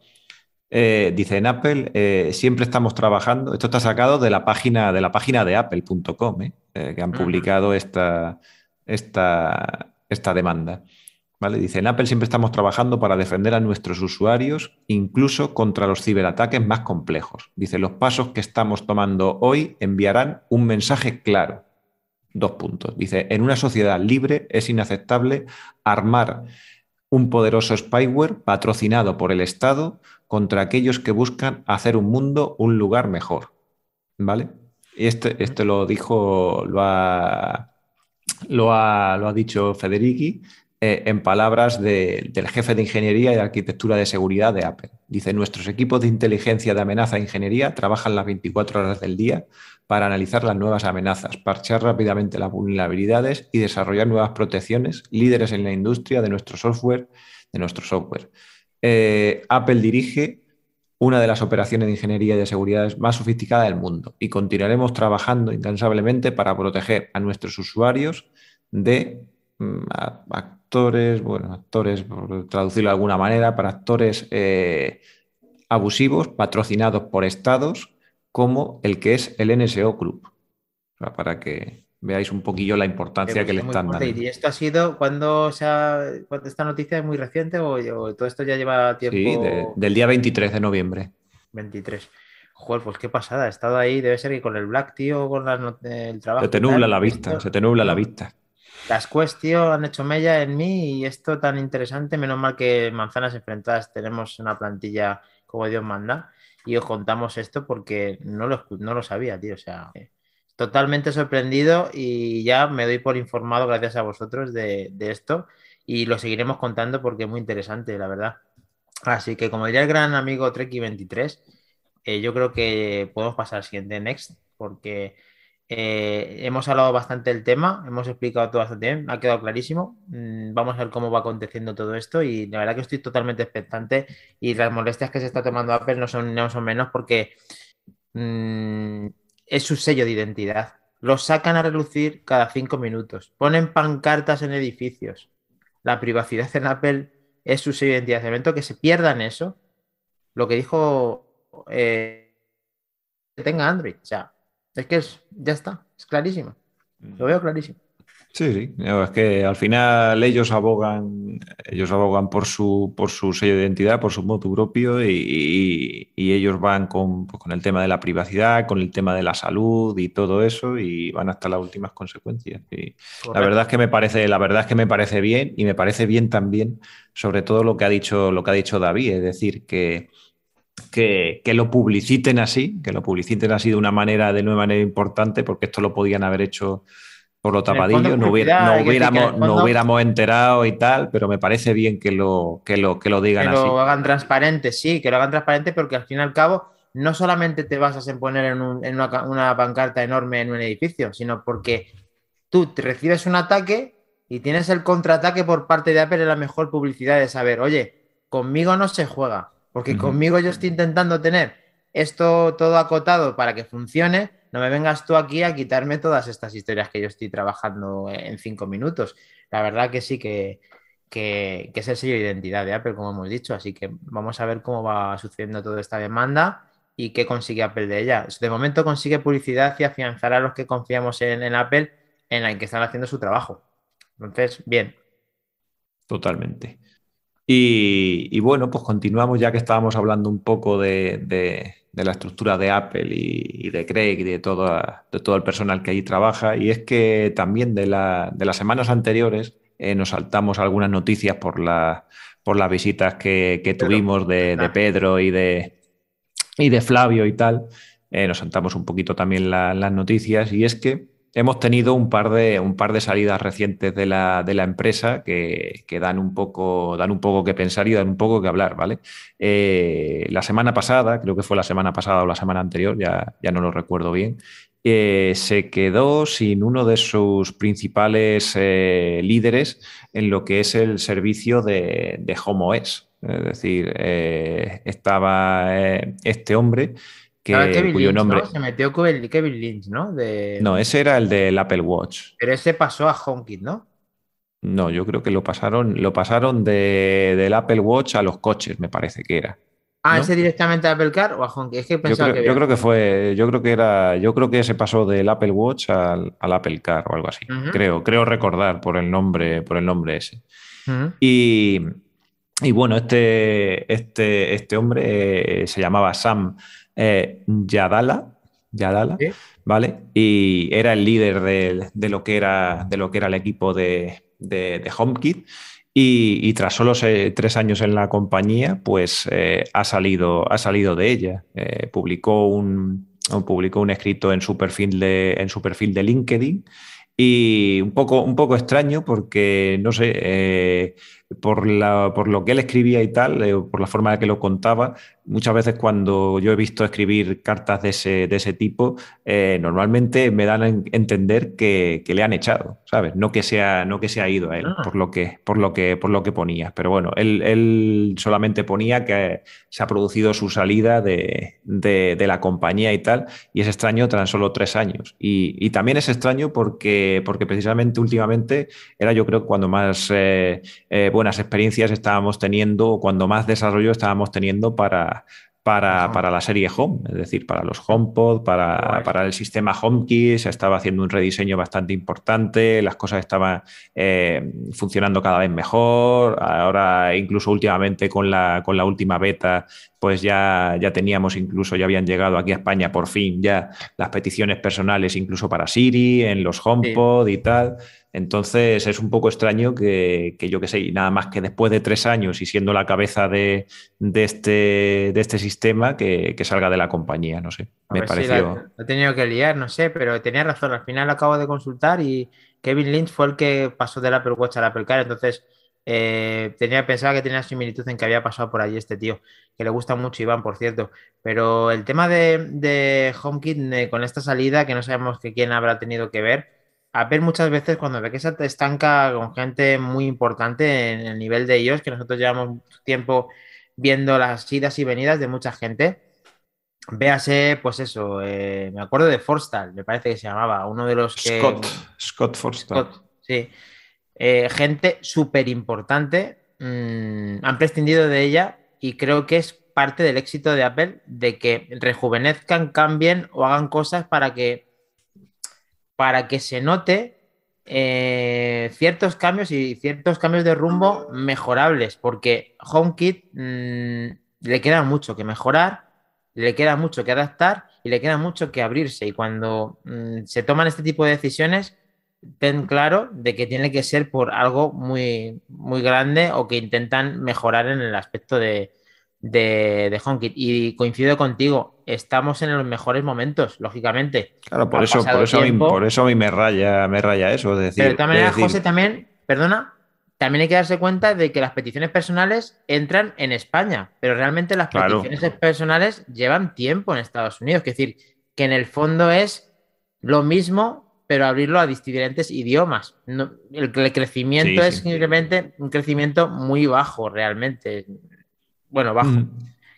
Eh, dice, en Apple eh, siempre estamos trabajando, esto está sacado de la página de, la página de apple.com, que han publicado esta, esta, esta demanda. Dice, en Apple siempre estamos trabajando para defender a nuestros usuarios, incluso contra los ciberataques más complejos. Dice, los pasos que estamos tomando hoy enviarán un mensaje claro. Dos puntos. Dice, en una sociedad libre es inaceptable armar un poderoso spyware patrocinado por el Estado contra aquellos que buscan hacer un mundo un lugar mejor. ¿Vale? Este, este lo dijo, lo ha, lo ha, lo ha dicho Federici eh, en palabras del jefe de ingeniería y de arquitectura de seguridad de Apple. Dice, nuestros equipos de inteligencia de amenaza e ingeniería trabajan las 24 horas del día para analizar las nuevas amenazas, parchar rápidamente las vulnerabilidades y desarrollar nuevas protecciones, líderes en la industria de nuestro software. De nuestro software. Eh, Apple dirige una de las operaciones de ingeniería y de seguridad más sofisticadas del mundo y continuaremos trabajando incansablemente para proteger a nuestros usuarios de mm, actores, bueno, actores, por traducirlo de alguna manera, para actores eh, abusivos patrocinados por estados como el que es el NSO Club. para que veáis un poquillo la importancia que le están dando. ¿Y esto ha sido cuando, sea, cuando esta noticia es muy reciente o, todo esto ya lleva tiempo? Sí, del día 23 de noviembre. 23. Joder, pues qué pasada. He estado ahí, debe ser que con el Black, tío, con el trabajo. Se te nubla la vista, se te nubla la vista. Las cuestiones han hecho mella en mí y esto tan interesante, menos mal que Manzanas Enfrentadas tenemos una plantilla como Dios manda y os contamos esto porque no lo, no lo sabía, tío. O sea, totalmente sorprendido y ya me doy por informado gracias a vosotros de, esto y lo seguiremos contando porque es muy interesante, la verdad. Así que como diría el gran amigo Treki23, eh, yo creo que podemos pasar al siguiente next porque eh, hemos hablado bastante del tema, hemos explicado todo bastante bien, ha quedado clarísimo. Mm, vamos a ver cómo va aconteciendo todo esto y la verdad que estoy totalmente expectante y las molestias que se está tomando Apple no son, no son menos porque mm, es su sello de identidad. Lo sacan a relucir cada cinco minutos, ponen pancartas en edificios. La privacidad en Apple es su sello de identidad. De momento que se pierdan eso, lo que dijo eh, que tenga Android. O sea, es que es, ya está, es clarísimo. Lo veo clarísimo. Sí, sí. Es que al final ellos abogan, ellos abogan por su, por su sello de identidad, por su modo propio, y, ellos van con, pues, con, el tema de la privacidad, con el tema de la salud y todo eso, y van hasta las últimas consecuencias. Y la verdad es que me parece, la verdad es que me parece bien, y me parece bien también, sobre todo lo que ha dicho, lo que ha dicho David, es decir, que que, lo publiciten así, que lo publiciten así de una manera, de una manera importante, porque esto lo podían haber hecho por lo tapadillo, no, hubiéramos, no hubiéramos enterado y tal, pero me parece bien que lo, que lo, que lo digan así. Que lo hagan transparente, sí, que lo hagan transparente, porque al fin y al cabo no solamente te basas en poner en, una, una, pancarta enorme en un edificio, sino porque tú te recibes un ataque y tienes el contraataque por parte de Apple en la mejor publicidad de saber, oye, conmigo no se juega Porque conmigo yo estoy intentando tener esto todo acotado para que funcione. No me vengas tú aquí a quitarme todas estas historias que yo estoy trabajando en cinco minutos. La verdad que sí que, que, es el sello de identidad de Apple, como hemos dicho. Así que vamos a ver cómo va sucediendo toda esta demanda y qué consigue Apple de ella. De momento consigue publicidad y afianzar a los que confiamos en, Apple en la que están haciendo su trabajo. Entonces, bien. Totalmente. Y, bueno, pues continuamos ya que estábamos hablando un poco de, la estructura de Apple y, de Craig y de, todo, de todo el personal que allí trabaja. Y es que también de, las semanas anteriores eh, nos saltamos algunas noticias por, por las visitas que, tuvimos de, Pedro y de, y de Flavio y tal. Eh, nos saltamos un poquito también las noticias y es que hemos tenido un par de, un par de salidas recientes de la, empresa que, dan, un poco, dan un poco que pensar y dan un poco que hablar, ¿vale? Eh, la semana pasada, creo que fue la semana pasada o la semana anterior, ya, ya no lo recuerdo bien, eh, se quedó sin uno de sus principales eh, líderes en lo que es el servicio de, de HomeOS. Es decir, eh, estaba este hombre que, cuyo nombre... Se metió Kevin Lynch, ¿no? No, ese era el del Apple Watch. Pero ese pasó a HomeKit, ¿no? No, yo creo que lo pasaron, lo pasaron del Apple Watch a los coches, me parece que era. Ah, ese directamente a Apple Car o a HomeKit. Es que pensaba yo creo, que, yo creo que fue, yo creo que era, yo creo que se pasó del Apple Watch al, Apple Car o algo así. Creo, creo recordar por el nombre, por el nombre ese. y, bueno, este, este, este hombre eh, se llamaba Sam eh, Yadala, Yadala ¿vale? Y era el líder de, lo que era, de lo que era el equipo de, de HomeKit. Y, tras solo tres años en la compañía, pues eh, ha, salido, ha salido de ella. Eh, publicó, un, publicó un escrito en su perfil de, en su perfil de LinkedIn y un poco, un poco extraño porque, no sé, eh, por, la, por, lo que él escribía y tal, eh, por la forma de que lo contaba, muchas veces cuando yo he visto escribir cartas de ese, de ese tipo, eh, normalmente me dan a entender que, le han echado, ¿sabes? No que se ha, no que se ha ido a él, ah. por, lo que, por, lo que, por lo que ponía. Pero bueno, él, solamente ponía que se ha producido su salida de, la compañía y tal, y es extraño tan solo tres años. Y, también es extraño porque, porque precisamente últimamente era yo creo cuando más... Eh, buenas experiencias estábamos teniendo, cuando más desarrollo estábamos teniendo para, para, para, la serie Home, es decir, para los HomePod, para, para el sistema HomeKey, se estaba haciendo un rediseño bastante importante, las cosas estaban eh, funcionando cada vez mejor, ahora incluso últimamente con la, con la última beta, pues ya, ya teníamos incluso, ya habían llegado aquí a España por fin ya las peticiones personales incluso para Siri, en los HomePod y tal. Entonces es un poco extraño que, yo que sé, nada más que después de tres años y siendo la cabeza de, este, de este sistema, que, salga de la compañía, no sé. me pareció. he tenido que liar, no sé, pero tenía razón. Al final acabo de consultar y Kevin Lynch fue el que pasó del Apple Watch al Apple Car. Entonces eh, tenía pensaba que tenía similitud en que había pasado por allí este tío, que le gusta mucho Iván, por cierto. Pero el tema de, de HomeKit eh, con esta salida, que no sabemos que quién habrá tenido que ver a ver muchas veces cuando ve que se estanca con gente muy importante en el nivel de ellos, que nosotros llevamos tiempo viendo las idas y venidas de mucha gente. Véase, pues eso, eh, me acuerdo de Forstal, me parece que se llamaba, uno de los que... Scott, Scott Forstal. sí. Eh, gente súper importante, mm, han prescindido de ella y creo que es parte del éxito de Apple de que rejuvenezcan, cambien o hagan cosas para que para que se note eh, ciertos cambios y ciertos cambios de rumbo mejorables, porque HomeKit mm, le queda mucho que mejorar, le queda mucho que adaptar y le queda mucho que abrirse. Y cuando mm, se toman este tipo de decisiones, ten claro de que tiene que ser por algo muy, muy grande o que intentan mejorar en el aspecto de, de, de HomeKit. Y coincido contigo, estamos en los mejores momentos, lógicamente. Claro, por eso, por eso, a mí, por eso a mí me raya, me raya eso. decir, Pero de manera, José, también, perdona, también hay que darse cuenta de que las peticiones personales entran en España, pero realmente las peticiones personales llevan tiempo en Estados Unidos. Es decir, que en el fondo es lo mismo, pero abrirlo a diferentes idiomas. el, crecimiento es simplemente un crecimiento muy bajo, realmente bueno, bajo.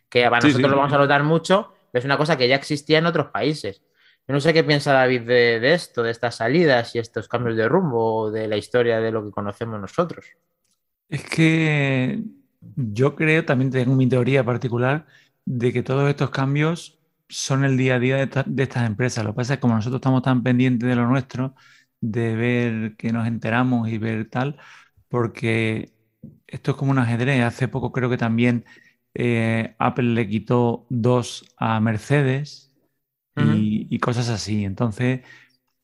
que para nosotros lo vamos a notar mucho, es una cosa que ya existía en otros países. Yo no sé qué piensa David de, esto, de estas salidas y estos cambios de rumbo, de la historia de lo que conocemos nosotros. Es que yo creo, también tengo mi teoría particular, de que todos estos cambios son el día a día de, estas empresas. Lo que pasa es que como nosotros estamos tan pendientes de lo nuestro, de ver que nos enteramos y ver tal, porque esto es como un ajedrez. Hace poco creo que también eh, Apple le quitó dos a Mercedes y, cosas así. Entonces,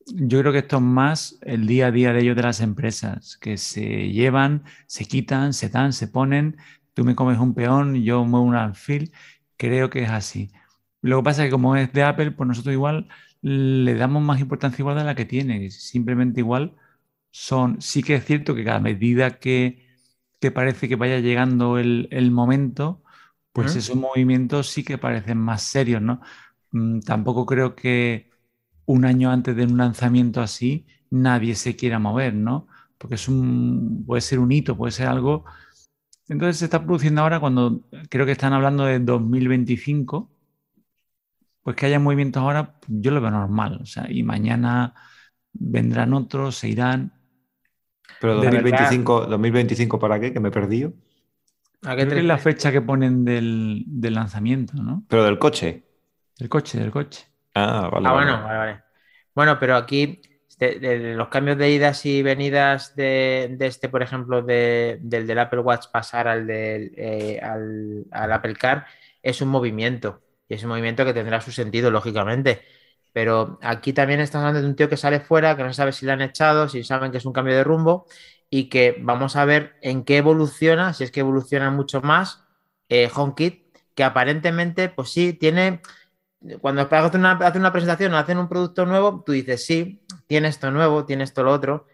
yo creo que esto es más el día a día de ellos de las empresas, que se llevan, se quitan, se dan, se ponen. Tú me comes un peón, yo muevo un alfil. Creo que es así. Lo que pasa es que como es de Apple, pues nosotros igual le damos más importancia igual de la que tiene. Simplemente igual son, sí que es cierto que cada medida que, parece que vaya llegando el, momento, pues esos movimientos sí que parecen más serios, ¿no? Mm, tampoco creo que un año antes de un lanzamiento así nadie se quiera mover, ¿no? Porque es un, puede ser un hito, puede ser algo. Entonces se está produciendo ahora cuando creo que están hablando de 2025 pues que haya movimientos ahora, yo lo veo normal. O sea, y mañana vendrán otros, se irán. Pero 2025, 2025 ¿para qué? Que me he perdido. ¿A qué es la fecha que ponen del, lanzamiento, ¿no? Pero del coche. Del coche, del coche. Ah, vale. Ah, bueno, vale, vale. Bueno, pero aquí de, los cambios de idas y venidas de, este, por ejemplo, del del Apple Watch pasar al, del, eh, al, al Apple Car, es un movimiento. Y es un movimiento que tendrá su sentido, lógicamente. Pero aquí también estamos hablando de un tío que sale fuera, que no sabe si le han echado, si saben que es un cambio de rumbo y que vamos a ver en qué evoluciona, si es que evoluciona mucho más eh, HomeKit, que aparentemente, pues sí, tiene. Cuando hacen una, una presentación o hacen un producto nuevo, tú dices, sí, tiene esto nuevo, tiene esto lo otro,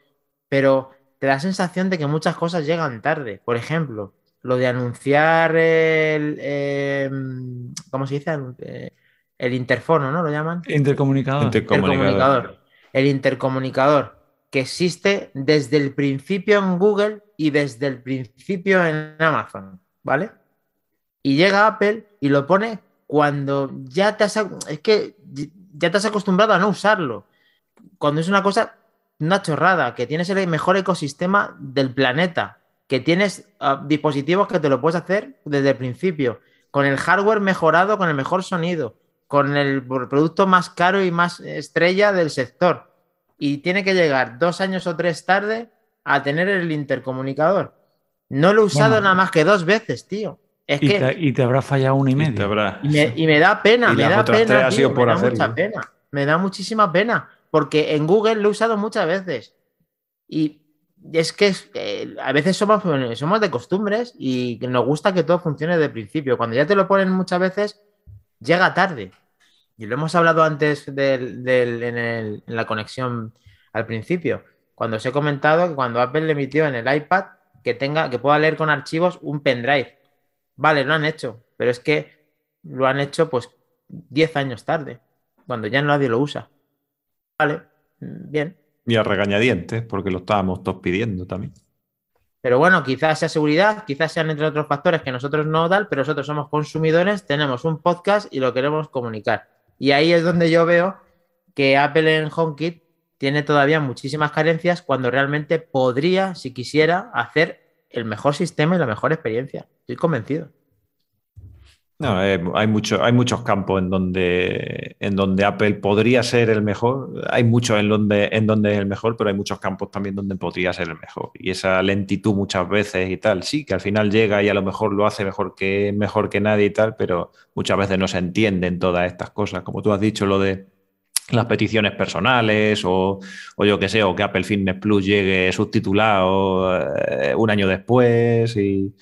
pero te da la sensación de que muchas cosas llegan tarde. Por ejemplo, lo de anunciar el, em, ¿cómo se dice? Eh, el interfono, ¿no? Lo llaman. Intercomunicador. Intercomunicador. El intercomunicador que existe desde el principio en Google y desde el principio en Amazon, ¿vale? Y llega Apple y lo pone cuando ya te has, es que ya te has acostumbrado a no usarlo. Cuando es una cosa, una chorrada, que tienes el mejor ecosistema del planeta que tienes ah, dispositivos que te lo puedes hacer desde el principio, con el hardware mejorado, con el mejor sonido, con el producto más caro y más estrella del sector. Y tiene que llegar dos años o tres tarde a tener el intercomunicador. No lo he usado nada más que dos veces, tío. Es y, que, te, y te habrá fallado uno y medio. Y me, da pena, me da pena. me da mucha pena. Me da muchísima pena. Porque en Google lo he usado muchas veces. Y es que a veces somos, somos de costumbres y nos gusta que todo funcione de principio. Cuando ya te lo ponen muchas veces, llega tarde. Y lo hemos hablado antes en, la conexión al principio. Cuando os he comentado que cuando Apple le emitió en el iPad que tenga, que pueda leer con archivos un pendrive. Vale, lo han hecho, pero es que lo han hecho pues 10 años tarde, cuando ya nadie lo usa. Vale, bien. Y a regañadientes, porque lo estábamos todos pidiendo también. Pero bueno, quizás sea seguridad, quizás sean entre otros factores que nosotros no dan, pero nosotros somos consumidores, tenemos un podcast y lo queremos comunicar. Y ahí es donde yo veo que Apple en HomeKit tiene todavía muchísimas carencias cuando realmente podría, si quisiera, hacer el mejor sistema y la mejor experiencia. Estoy convencido. No, eh, hay, mucho, hay muchos campos en donde, en donde Apple podría ser el mejor. Hay muchos en donde, en donde es el mejor, pero hay muchos campos también donde podría ser el mejor. Y esa lentitud muchas veces y tal, sí, que al final llega y a lo mejor lo hace mejor que, mejor que nadie y tal, pero muchas veces no se entienden todas estas cosas. Como tú has dicho, lo de las peticiones personales o, o yo qué sé, o que Apple Fitness Plus llegue subtitulado eh, un año después y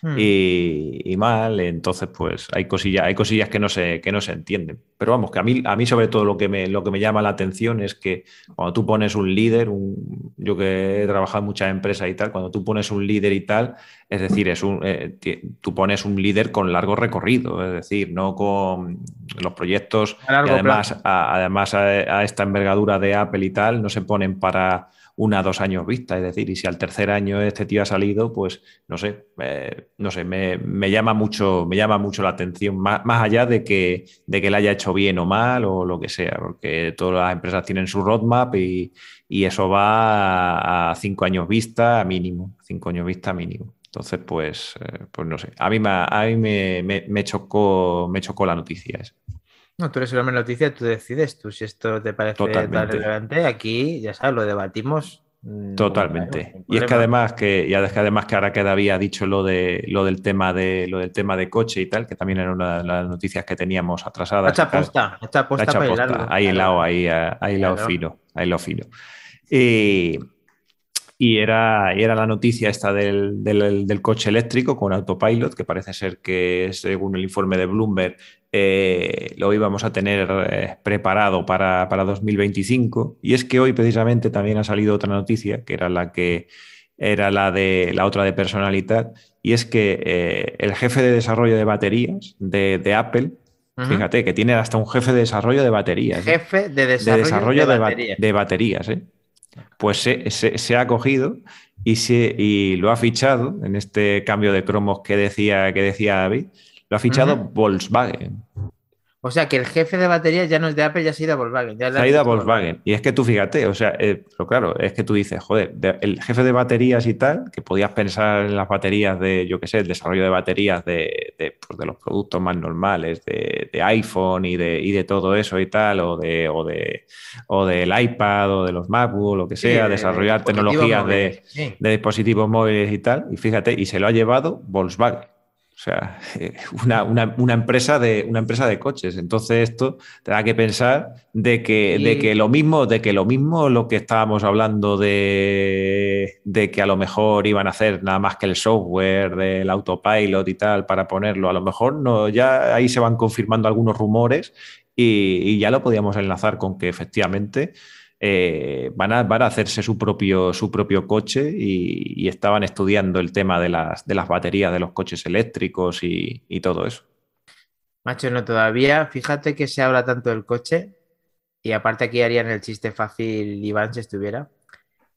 Hmm. y, mal, entonces pues hay cosillas, hay cosillas que no se, que no se entienden. Pero vamos, que a mí, a mí sobre todo lo que, me, lo que me llama la atención es que cuando tú pones un líder, un, yo que he trabajado en muchas empresas y tal, cuando tú pones un líder y tal, es decir, es un, eh, tú pones un líder con largo recorrido, es decir, no con los proyectos, además, además a, esta envergadura de Apple y tal, no se ponen para una dos años vista. Es decir, y si al tercer año este tío ha salido, pues no sé, eh, no sé, me, llama mucho, me llama mucho la atención, más, allá de que, de que le haya hecho bien o mal o lo que sea, porque todas las empresas tienen su roadmap y, eso va a, cinco años vista mínimo, cinco años vista mínimo. Entonces, pues, eh, pues no sé. A mí, me, a mí me, chocó, me chocó la noticia esa. No, tú eres el hombre de noticia, tú decides tú si esto te parece tan relevante. Aquí, ya sabes, lo debatimos. Mm, Totalmente. y es que además que, ya es que además que ahora que había dicho lo de lo del tema de lo del tema de coche y tal, que también era una de las noticias que teníamos atrasadas. Hecha posta, hecha posta, Ahí lado, ahí, ahí lado fino, ahí lo fino. Y, y era, era la noticia esta del, coche eléctrico con autopilot, que parece ser que según el informe de Bloomberg eh, lo íbamos a tener eh, preparado para, 2025. Y es que hoy precisamente también ha salido otra noticia, que era la que era la de la otra de personalidad, y es que eh, el jefe de desarrollo de baterías de, Apple, fíjate que tiene hasta un jefe de desarrollo de baterías. Jefe de desarrollo de, baterías. de baterías, pues se, ha cogido y, se, y lo ha fichado en este cambio de cromos que decía, que decía David, lo ha fichado Volkswagen. O sea que el jefe de baterías ya no es de Apple, ya se ha ido a Volkswagen. Ya se ha ido a Volkswagen. Y es que tú fíjate, o sea, eh, pero claro, es que tú dices, joder, el jefe de baterías y tal, que podías pensar en las baterías de, yo qué sé, el desarrollo de baterías de, pues de los productos más normales, de, iPhone y de, y de todo eso y tal, o de, o de o del iPad o de los MacBook, o lo que sea, desarrollar tecnologías de, de dispositivos móviles y tal. Y fíjate, y se lo ha llevado Volkswagen. O sea, una, empresa de, una empresa de coches. Entonces, esto te da que pensar de que, de que lo mismo, de que lo mismo lo que estábamos hablando de, de, que a lo mejor iban a hacer nada más que el software del autopilot y tal para ponerlo. A lo mejor no, ya ahí se van confirmando algunos rumores y, y ya lo podíamos enlazar con que efectivamente eh, van, a, van, a, hacerse su propio, su propio coche y, estaban estudiando el tema de las, de las baterías de los coches eléctricos y, todo eso. Macho, no todavía. Fíjate que se habla tanto del coche y aparte aquí harían el chiste fácil Iván si estuviera,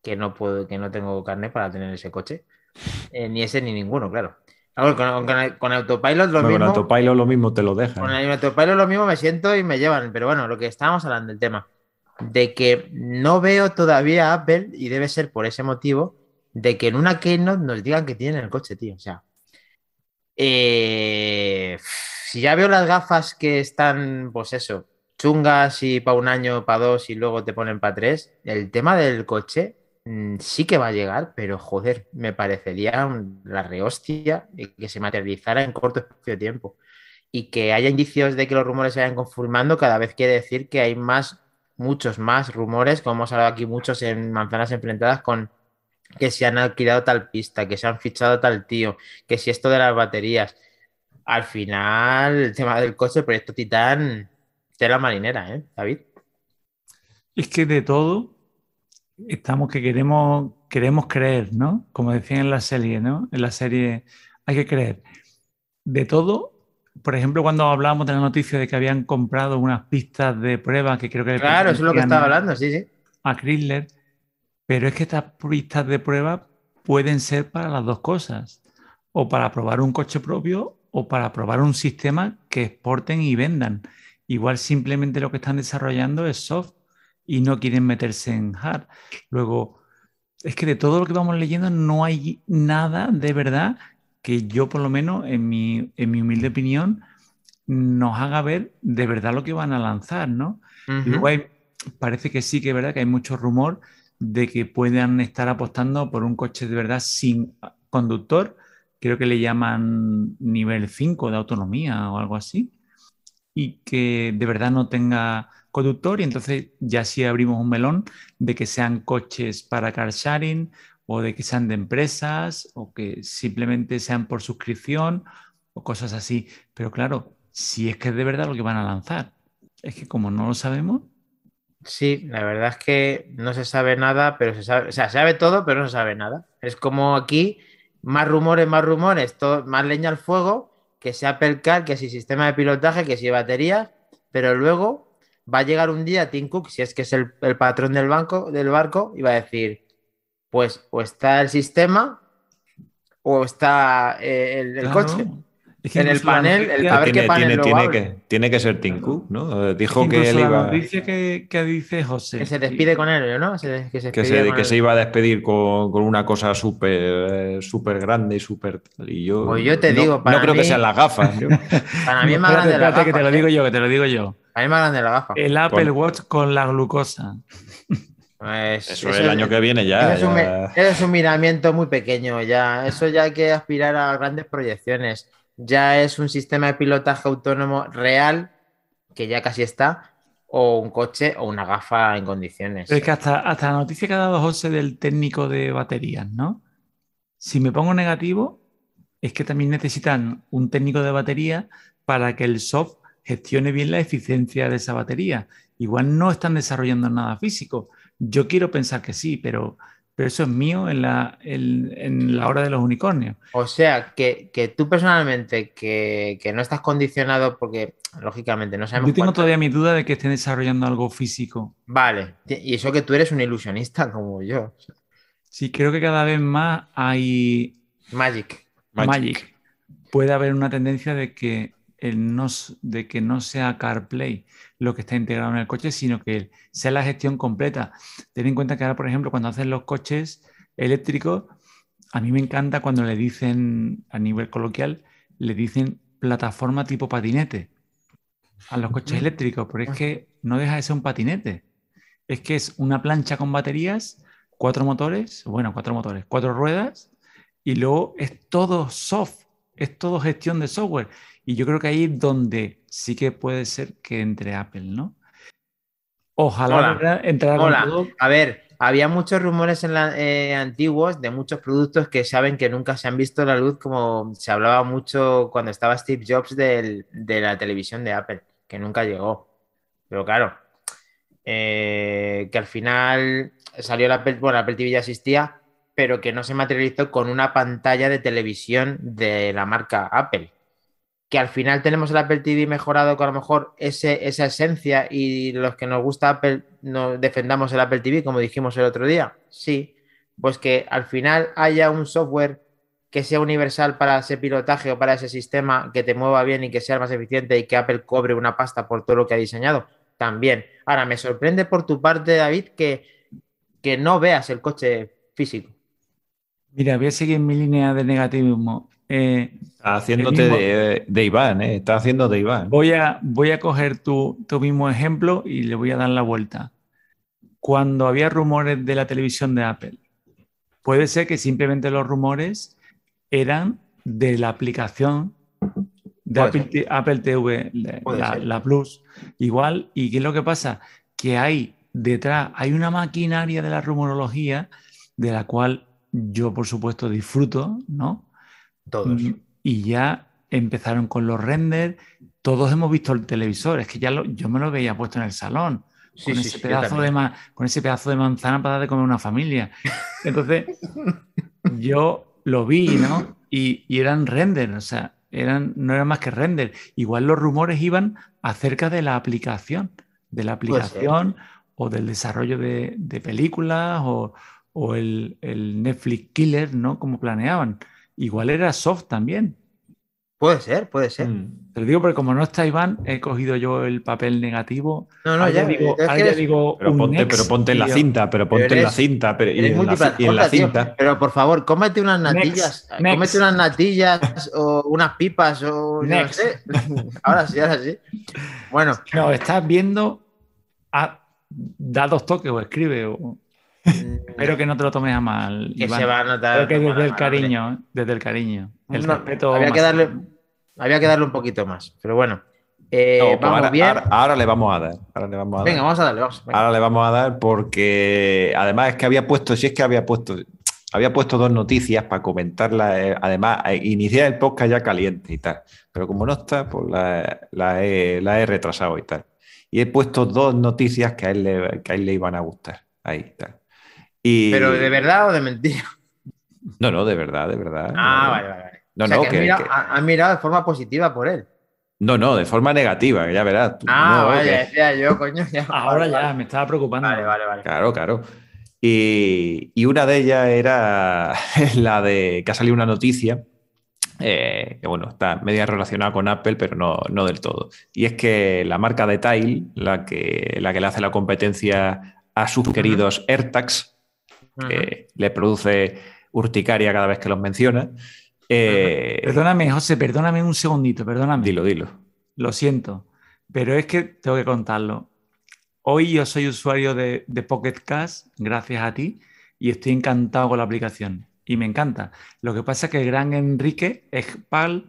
que no puedo, que no tengo carne para tener ese coche. Eh, ni ese ni ninguno, claro. con, Autopilot lo mismo. Con Autopilot lo mismo te lo dejan. Con Autopilot lo mismo me siento y me llevan. Pero bueno, lo que estábamos hablando del tema de que no veo todavía a Apple, y debe ser por ese motivo, de que en una Keynote nos digan que tienen el coche, tío. O sea, eh, si ya veo las gafas que están, pues eso, chungas y para un año, para dos y luego te ponen para tres, el tema del coche mm, sí que va a llegar, pero joder, me parecería la rehostia que se materializara en corto espacio de tiempo. Y que haya indicios de que los rumores se vayan confirmando cada vez quiere decir que hay más muchos más rumores, como hemos hablado aquí muchos en manzanas enfrentadas con que se han alquilado tal pista, que se han fichado tal tío, que si esto de las baterías. Al final, el tema del coche, el proyecto Titán, tela marinera, ¿eh, David? Es que de todo estamos que queremos, queremos creer, ¿no? Como decían en la serie, ¿no? En la serie hay que creer. De todo por ejemplo, cuando hablábamos de la noticia de que habían comprado unas pistas de prueba, que creo que... Claro, eso es lo que estaba hablando, sí, sí. A Chrysler, pero es que estas pistas de prueba pueden ser para las dos cosas, o para probar un coche propio o para probar un sistema que exporten y vendan. Igual simplemente lo que están desarrollando es soft y no quieren meterse en hard. Luego, es que de todo lo que vamos leyendo no hay nada de verdad que yo por lo menos, en mi, en mi humilde opinión, nos haga ver de verdad lo que van a lanzar, ¿no? luego parece que sí que es verdad que hay mucho rumor de que puedan estar apostando por un coche de verdad sin conductor, creo que le llaman nivel 5 de autonomía o algo así, y que de verdad no tenga conductor y entonces ya sí abrimos un melón de que sean coches para car sharing o de que sean de empresas o que simplemente sean por suscripción o cosas así. Pero claro, si es que es de verdad lo que van a lanzar, es que como no lo sabemos. Sí, la verdad es que no se sabe nada, pero se sabe, o sea, se sabe todo, pero no se sabe nada. Es como aquí, más rumores, más rumores, todo, más leña al fuego, que sea Pelcar, que si sistema de pilotaje, que si baterías, pero luego va a llegar un día Tim Cook, si es que es el, el patrón del banco, del barco, y va a decir, pues o está el sistema o está eh, el, el Claro. coche. Es que En el la panel, el- a ver tiene, qué panel tiene- lo tiene abre. que, tiene que ser Tim Cook, ¿no? Eh, Dijo que él la iba. noticia que, que dice José. Que se despide con él, ¿no? Se- que se, que despide se, con que él. se iba a despedir con, con una cosa súper eh, súper grande y súper. Y yo, Pues yo te no- digo, para no creo que sean las gafas. (laughs) Para mí es más grande la espérate, gafa. que te lo ¿eh? digo yo, que te lo digo yo. Para mí es más grande la gafa. El Apple Watch con la glucosa. Pues, Eso es el año que viene ya. Eso es, un, es un miramiento muy pequeño ya. Eso ya hay que aspirar a grandes proyecciones. Ya es un sistema de pilotaje autónomo real, que ya casi está, o un coche o una gafa en condiciones. Pero es que hasta, hasta la noticia que ha dado José del técnico de baterías, ¿no? Si me pongo negativo, es que también necesitan un técnico de batería para que el soft gestione bien la eficiencia de esa batería. Igual no están desarrollando nada físico. Yo quiero pensar que sí, pero, pero eso es mío en la, en- en la hora de los unicornios. O sea, que, que tú personalmente, que, que no estás condicionado porque, lógicamente, no sabemos Yo tengo cuánto- todavía mi duda de que estén desarrollando algo físico. Vale, y eso que tú eres un ilusionista como yo. Sí, creo que cada vez más hay Magic. Magic. Magic. Puede haber una tendencia de que, el no, de que no sea CarPlay lo que está integrado en el coche, sino que sea la gestión completa. Ten en cuenta que ahora, por ejemplo, cuando hacen los coches eléctricos, a mí me encanta cuando le dicen, a nivel coloquial, le dicen plataforma tipo patinete a los coches eléctricos, pero es que no deja de ser un patinete. Es que es una plancha con baterías, cuatro motores, bueno, cuatro motores, cuatro ruedas, y luego es todo soft, es todo gestión de software. Y yo creo que ahí es donde sí que puede ser que entre Apple, ¿no? Ojalá entrara con Hola. todo. A ver, había muchos rumores en la- eh, antiguos de muchos productos que saben que nunca se han visto la luz, como se hablaba mucho cuando estaba Steve Jobs del- de la televisión de Apple, que nunca llegó. Pero claro, eh, que al final salió la Apple, bueno, la Apple TV ya existía, pero que no se materializó con una pantalla de televisión de la marca Apple. Que al final tenemos el Apple TV mejorado con a lo mejor esa esencia y los que nos gusta Apple defendamos el Apple TV, como dijimos el otro día. Sí, pues que al final haya un software que sea universal para ese pilotaje o para ese sistema que te mueva bien y que sea más eficiente y que Apple cobre una pasta por todo lo que ha diseñado. También. Ahora, me sorprende por tu parte, David, que, que no veas el coche físico. Mira, voy a seguir mi línea de negativismo. Eh, Está haciéndote mismo- de, de Iván, ¿eh? Está haciendo de Iván. Voy a, voy a coger tu, tu mismo ejemplo y le voy a dar la vuelta. Cuando había rumores de la televisión de Apple, puede ser que simplemente los rumores eran de la aplicación de Apple, Apple TV, la, la Plus. Igual, ¿y qué es lo que pasa? Que hay detrás, hay una maquinaria de la rumorología de la cual yo, por supuesto, disfruto, ¿no? Todos. Mm, Y ya empezaron con los renders. Todos hemos visto el televisor. Es que ya lo- yo me lo veía puesto en el salón. Sí, con, sí, ese sí, pedazo de ma- con ese pedazo de manzana para dar de comer a una familia. Entonces, (laughs) yo lo vi, ¿no? Y, y eran render, o sea, eran, no eran más que render. Igual los rumores iban acerca de la aplicación, de la aplicación o del desarrollo de, de películas o, o el, el Netflix Killer, ¿no? Como planeaban. Igual era soft también. Puede ser, puede ser. Mm. Te lo digo porque como no está Iván, he cogido yo el papel negativo. No, no, Ahora ya, digo, ahora ya digo Pero un ponte, pero ponte en la cinta, pero ponte Pero en la cinta, pero, y, en la, y en tío. cinta. Pero por favor, cómete unas natillas. Next, next. Cómete unas natillas o unas pipas o no sé. Ahora sí, ahora sí. Bueno, No, estás viendo, da dos toques o escribe. O... (laughs) Espero que no te lo tomes a mal. que Iván. se va a notar. Creo que desde el cariño, desde el cariño. El No, respeto. había, que darle, había que darle un poquito más. Pero bueno, eh, No, pues vamos ahora, bien. ahora- ahora le vamos a dar. Ahora le vamos a dar. Venga, vamos a darle. Vamos, venga. Ahora le vamos a dar porque además es que había puesto, si es que había puesto, había puesto dos noticias para comentarlas, eh, además eh, iniciar el podcast ya caliente y tal, pero como no está, pues la, la he, la he retrasado y tal. Y he puesto dos noticias que a él le, que a él le iban a gustar. Ahí tal. Y, Pero de verdad o de mentira. No, no, de verdad, de verdad. Ah, no, vale, vale. vale. No, O sea, no, que has que- mirado- que- ha- has mirado de forma positiva por él. no, no, de forma negativa, ya verás. Ah, No, vale, que- decía yo, coño. ya. (laughs) Ahora Vale, ya, vale. me estaba preocupando. Vale, vale, vale. Claro, claro. Y, y una de ellas era (laughs) la de que ha salido una noticia eh, que bueno, está media relacionada con Apple, pero no, no, del todo. Y es que la marca de Tile, la que, la que le hace la competencia a sus queridos AirTags, que le produce urticaria cada vez que los menciona. Eh, perdóname, José, perdóname un segundito, perdóname. Dilo, dilo. Lo siento, pero es que tengo que contarlo. Hoy yo soy usuario de, de Pocket Cash, gracias a ti, y estoy encantado con la aplicación y me encanta. Lo que pasa es que el gran Enrique Espal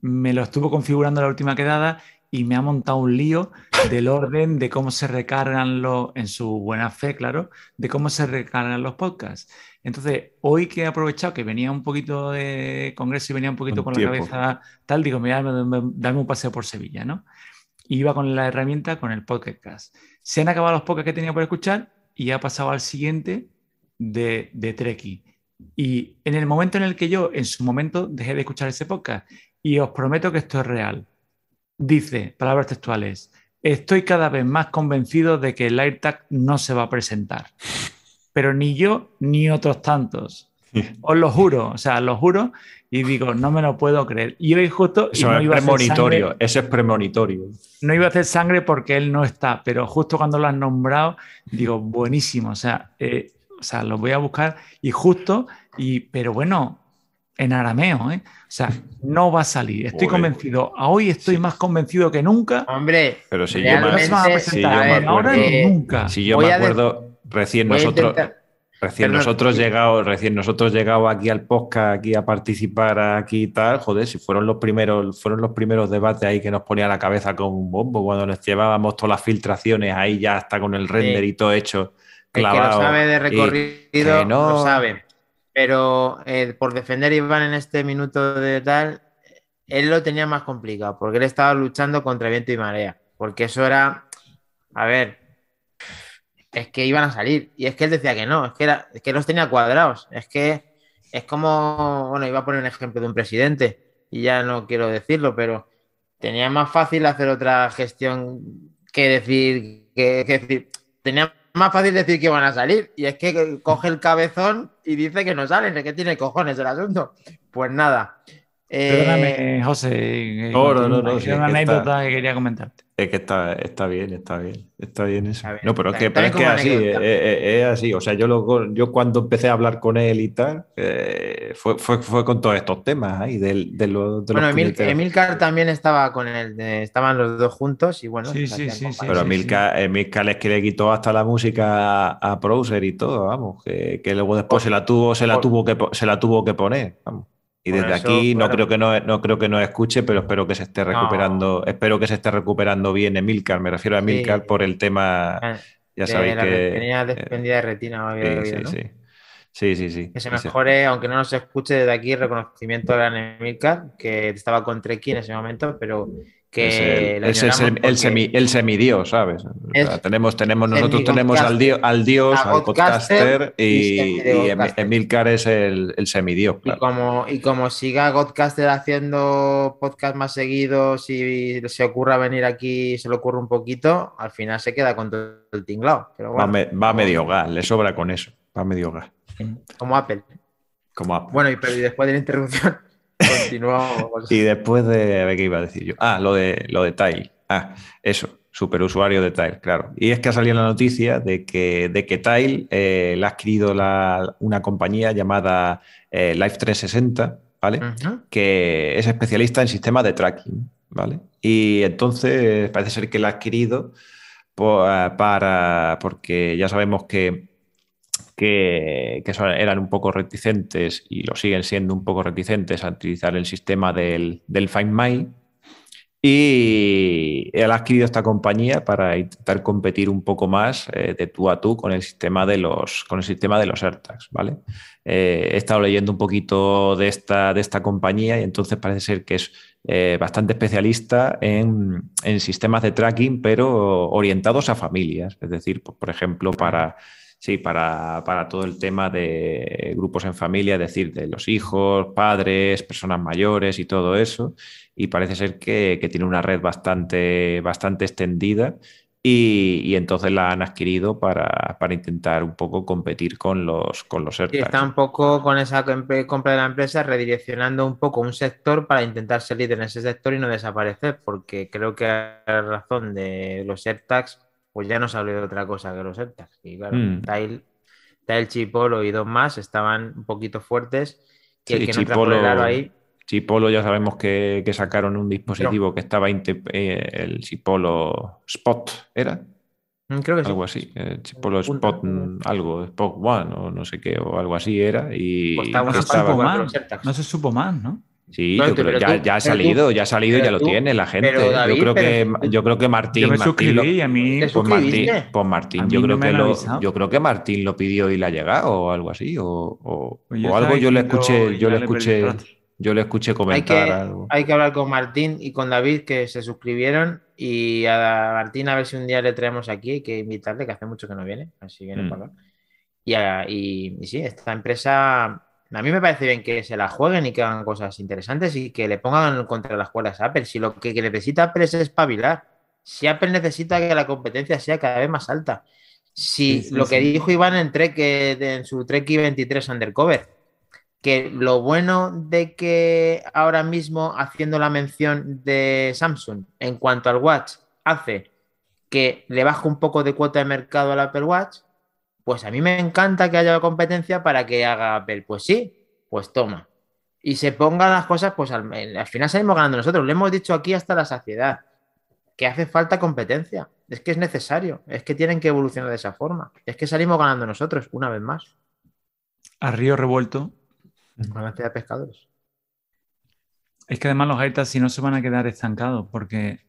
me lo estuvo configurando la última quedada y me ha montado un lío del orden de cómo se recargan los, en su buena fe, claro, de cómo se recargan los podcasts. Entonces, hoy que he aprovechado que venía un poquito de congreso y venía un poquito con la cabeza tal, digo, me dame un paseo por Sevilla, ¿no? iba con la herramienta con el podcast. Se han acabado los podcasts que tenía por escuchar y ha pasado al siguiente de, de Treki. Y en el momento en el que yo, en su momento, dejé de escuchar ese podcast, y os prometo que esto es real, dice, palabras textuales, estoy cada vez más convencido de que el AirTag no se va a presentar. Pero ni yo ni otros tantos. Os lo juro, o sea, lo juro y digo, no me lo puedo creer. Y hoy justo... Eso es premonitorio, eso es premonitorio. No iba a hacer sangre porque él no está, pero justo cuando lo han nombrado, digo, buenísimo, o sea, eh, o sea, lo voy a buscar y justo, y, pero bueno, en arameo, ¿eh? O sea, no va a salir. Estoy convencido. Hoy estoy más convencido que nunca. Hombre, pero si yo me, si ahora nunca. Si yo me acuerdo, recién nosotros. Recién nosotros llegado, recién nosotros llegado aquí al podcast, aquí a participar aquí y tal, joder, si fueron los primeros, fueron los primeros debates ahí que nos ponía la cabeza con un bombo, cuando nos llevábamos todas las filtraciones ahí ya hasta con el render y todo hecho. El que lo sabe de recorrido lo sabe. Pero eh, por defender a Iván en este minuto de tal, él lo tenía más complicado, porque él estaba luchando contra viento y marea. Porque eso era, a ver, es que iban a salir. Y es que él decía que no, es que, era, es que los tenía cuadrados. Es que es como, bueno, iba a poner un ejemplo de un presidente, y ya no quiero decirlo, pero tenía más fácil hacer otra gestión que decir, que, que decir, tenía más fácil decir que van a salir. Y es que coge el cabezón y dice que no salen, es que tiene cojones el asunto. Pues nada. Perdóname, José. No, no, no, no. una anécdota que quería comentarte. Es que está, está bien, está bien, está bien eso. No, pero es que, es, que así, es, así. O sea, yo, lo, yo cuando empecé a hablar con él y tal, eh, fue, fue, fue, con todos estos temas ahí de, de, lo, de bueno, Emil, Emilcar también estaba con él, estaban los dos juntos y bueno. Sí, sí, sí, Pero Emilcar, Emilcar es que le quitó hasta la música a, Browser y todo, vamos, que, que luego después se la tuvo, se la tuvo que se la tuvo que poner, vamos. Y desde aquí no creo que no, no creo que nos escuche, pero espero que se esté recuperando, espero que se esté recuperando bien Emilcar, me refiero a Emilcar por el tema, ah, ya sabéis que tenía desprendida de retina, sí, sí, sí. Sí, sí, sí. Que se mejore, aunque no nos escuche desde aquí, reconocimiento a Emilcar, que estaba con Treki en ese momento, pero que es el, el, semidios, ¿sabes? tenemos, tenemos, nosotros tenemos al, dios, al dios, al podcaster, y, Emilcar es el, semidios. Y, como, y como siga Godcaster haciendo podcast más seguidos y se ocurra venir aquí y se le ocurre un poquito, al final se queda con todo el tinglado. va, medio gas, le sobra con eso, va medio gas. Como Apple. Como Apple. Bueno, y, pero, y después de la interrupción. Continuamos. y después de. A ver qué iba a decir yo. Ah, lo de, lo de Tile. Ah, eso, superusuario de Tile, claro. Y es que ha salido la noticia de que, de que Tile eh, la ha adquirido una compañía llamada eh, Life 360, ¿vale? Que es especialista en sistemas de tracking, ¿vale? Y entonces parece ser que la ha adquirido para, porque ya sabemos que que, eran un poco reticentes y lo siguen siendo un poco reticentes a utilizar el sistema del, del Find My. Y él ha adquirido esta compañía para intentar competir un poco más eh, de tú a tú con el sistema de los, con el sistema de los AirTags, ¿vale? Eh, he estado leyendo un poquito de esta, de esta compañía y entonces parece ser que es eh, bastante especialista en, en, sistemas de tracking, pero orientados a familias. Es decir, por ejemplo, para Sí, para, todo el tema de grupos en familia, es decir, de los hijos, padres, personas mayores y todo eso. Y parece ser que, tiene una red bastante, bastante extendida Y, entonces la han adquirido para, intentar un poco competir con los, con los AirTags. Y está un poco con esa compra de la empresa redireccionando un poco un sector para intentar salir en ese sector y no desaparecer, porque creo que a razón de los AirTags, pues ya no se habla de otra cosa que los AirTags. Y claro, mm. Tile, Chipolo y dos más estaban un poquito fuertes. Y el que Chipolo, no ahí Chipolo ya sabemos que, sacaron un dispositivo que estaba eh, el Chipolo Spot, ¿era? Mm, creo que algo así. El Chipolo Spot, algo, Spot One o no sé qué, o algo así era. Y pues no, se supo más, no se supo más, ¿no? Sí, yo creo, ya, ya, ha salido, ya ha salido y ya lo tiene la gente. yo, creo que, yo creo que Martín. Yo me suscribí a mí. Pues Martín, pues Martín yo, creo que lo, yo creo que Martín lo pidió y le ha llegado o algo así. O, o, pues o algo yo le escuché, yo le escuché. Yo le escuché comentar hay que, algo. Hay que hablar con Martín y con David que se suscribieron y a Martín a ver si un día le traemos aquí, hay que invitarle, que hace mucho que no viene, así viene mm. para y, y, sí, esta empresa a mí me parece bien que se la jueguen y que hagan cosas interesantes y que le pongan contra las cuerdas a Apple. Si lo que, necesita Apple es espabilar, si Apple necesita que la competencia sea cada vez más alta, si lo que dijo Iván en, Trek, en su Trek 23 Undercover, que lo bueno de que ahora mismo, haciendo la mención de Samsung en cuanto al Watch, hace que le baje un poco de cuota de mercado al Apple Watch, pues a mí me encanta que haya competencia para que haga Apple. Pues sí, pues toma. Y se pongan las cosas, pues al, al final salimos ganando nosotros. Lo hemos dicho aquí hasta la saciedad, que hace falta competencia. Es que es necesario, es que tienen que evolucionar de esa forma. Es que salimos ganando nosotros, una vez más. A río revuelto, de pescadores. Es que además los AirTags si no se van a quedar estancados, porque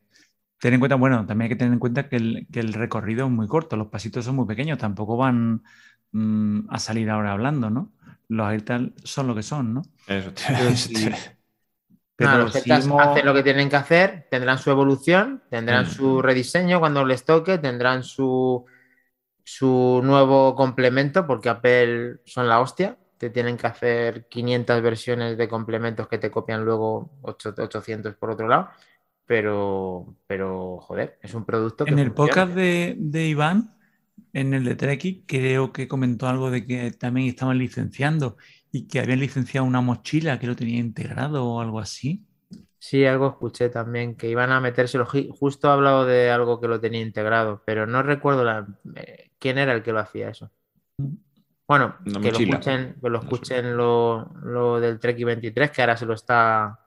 ten en cuenta, bueno, también hay que tener en cuenta que el, recorrido es muy corto, los pasitos son muy pequeños, tampoco van mm, a salir ahora hablando, ¿no? Los AirTags son lo que son, ¿no? Eso (laughs) Pero los AirTags hacen lo que tienen que hacer, tendrán su evolución, tendrán mm. su rediseño cuando les toque, tendrán su, su nuevo complemento, porque Apple son la hostia te tienen que hacer 500 versiones de complementos que te copian luego 800 por otro lado. Pero, pero joder, es un producto que. En el podcast de, Iván, en el de Treki, creo que comentó algo de que también estaban licenciando y que habían licenciado una mochila que lo tenía integrado o algo así. Sí, algo escuché también, que iban a metérselo. Justo ha hablado de algo que lo tenía integrado, pero no recuerdo la, eh, quién era el que lo hacía eso. Bueno, que lo, escuchen, que lo escuchen lo, del Trek 23, que ahora se lo está.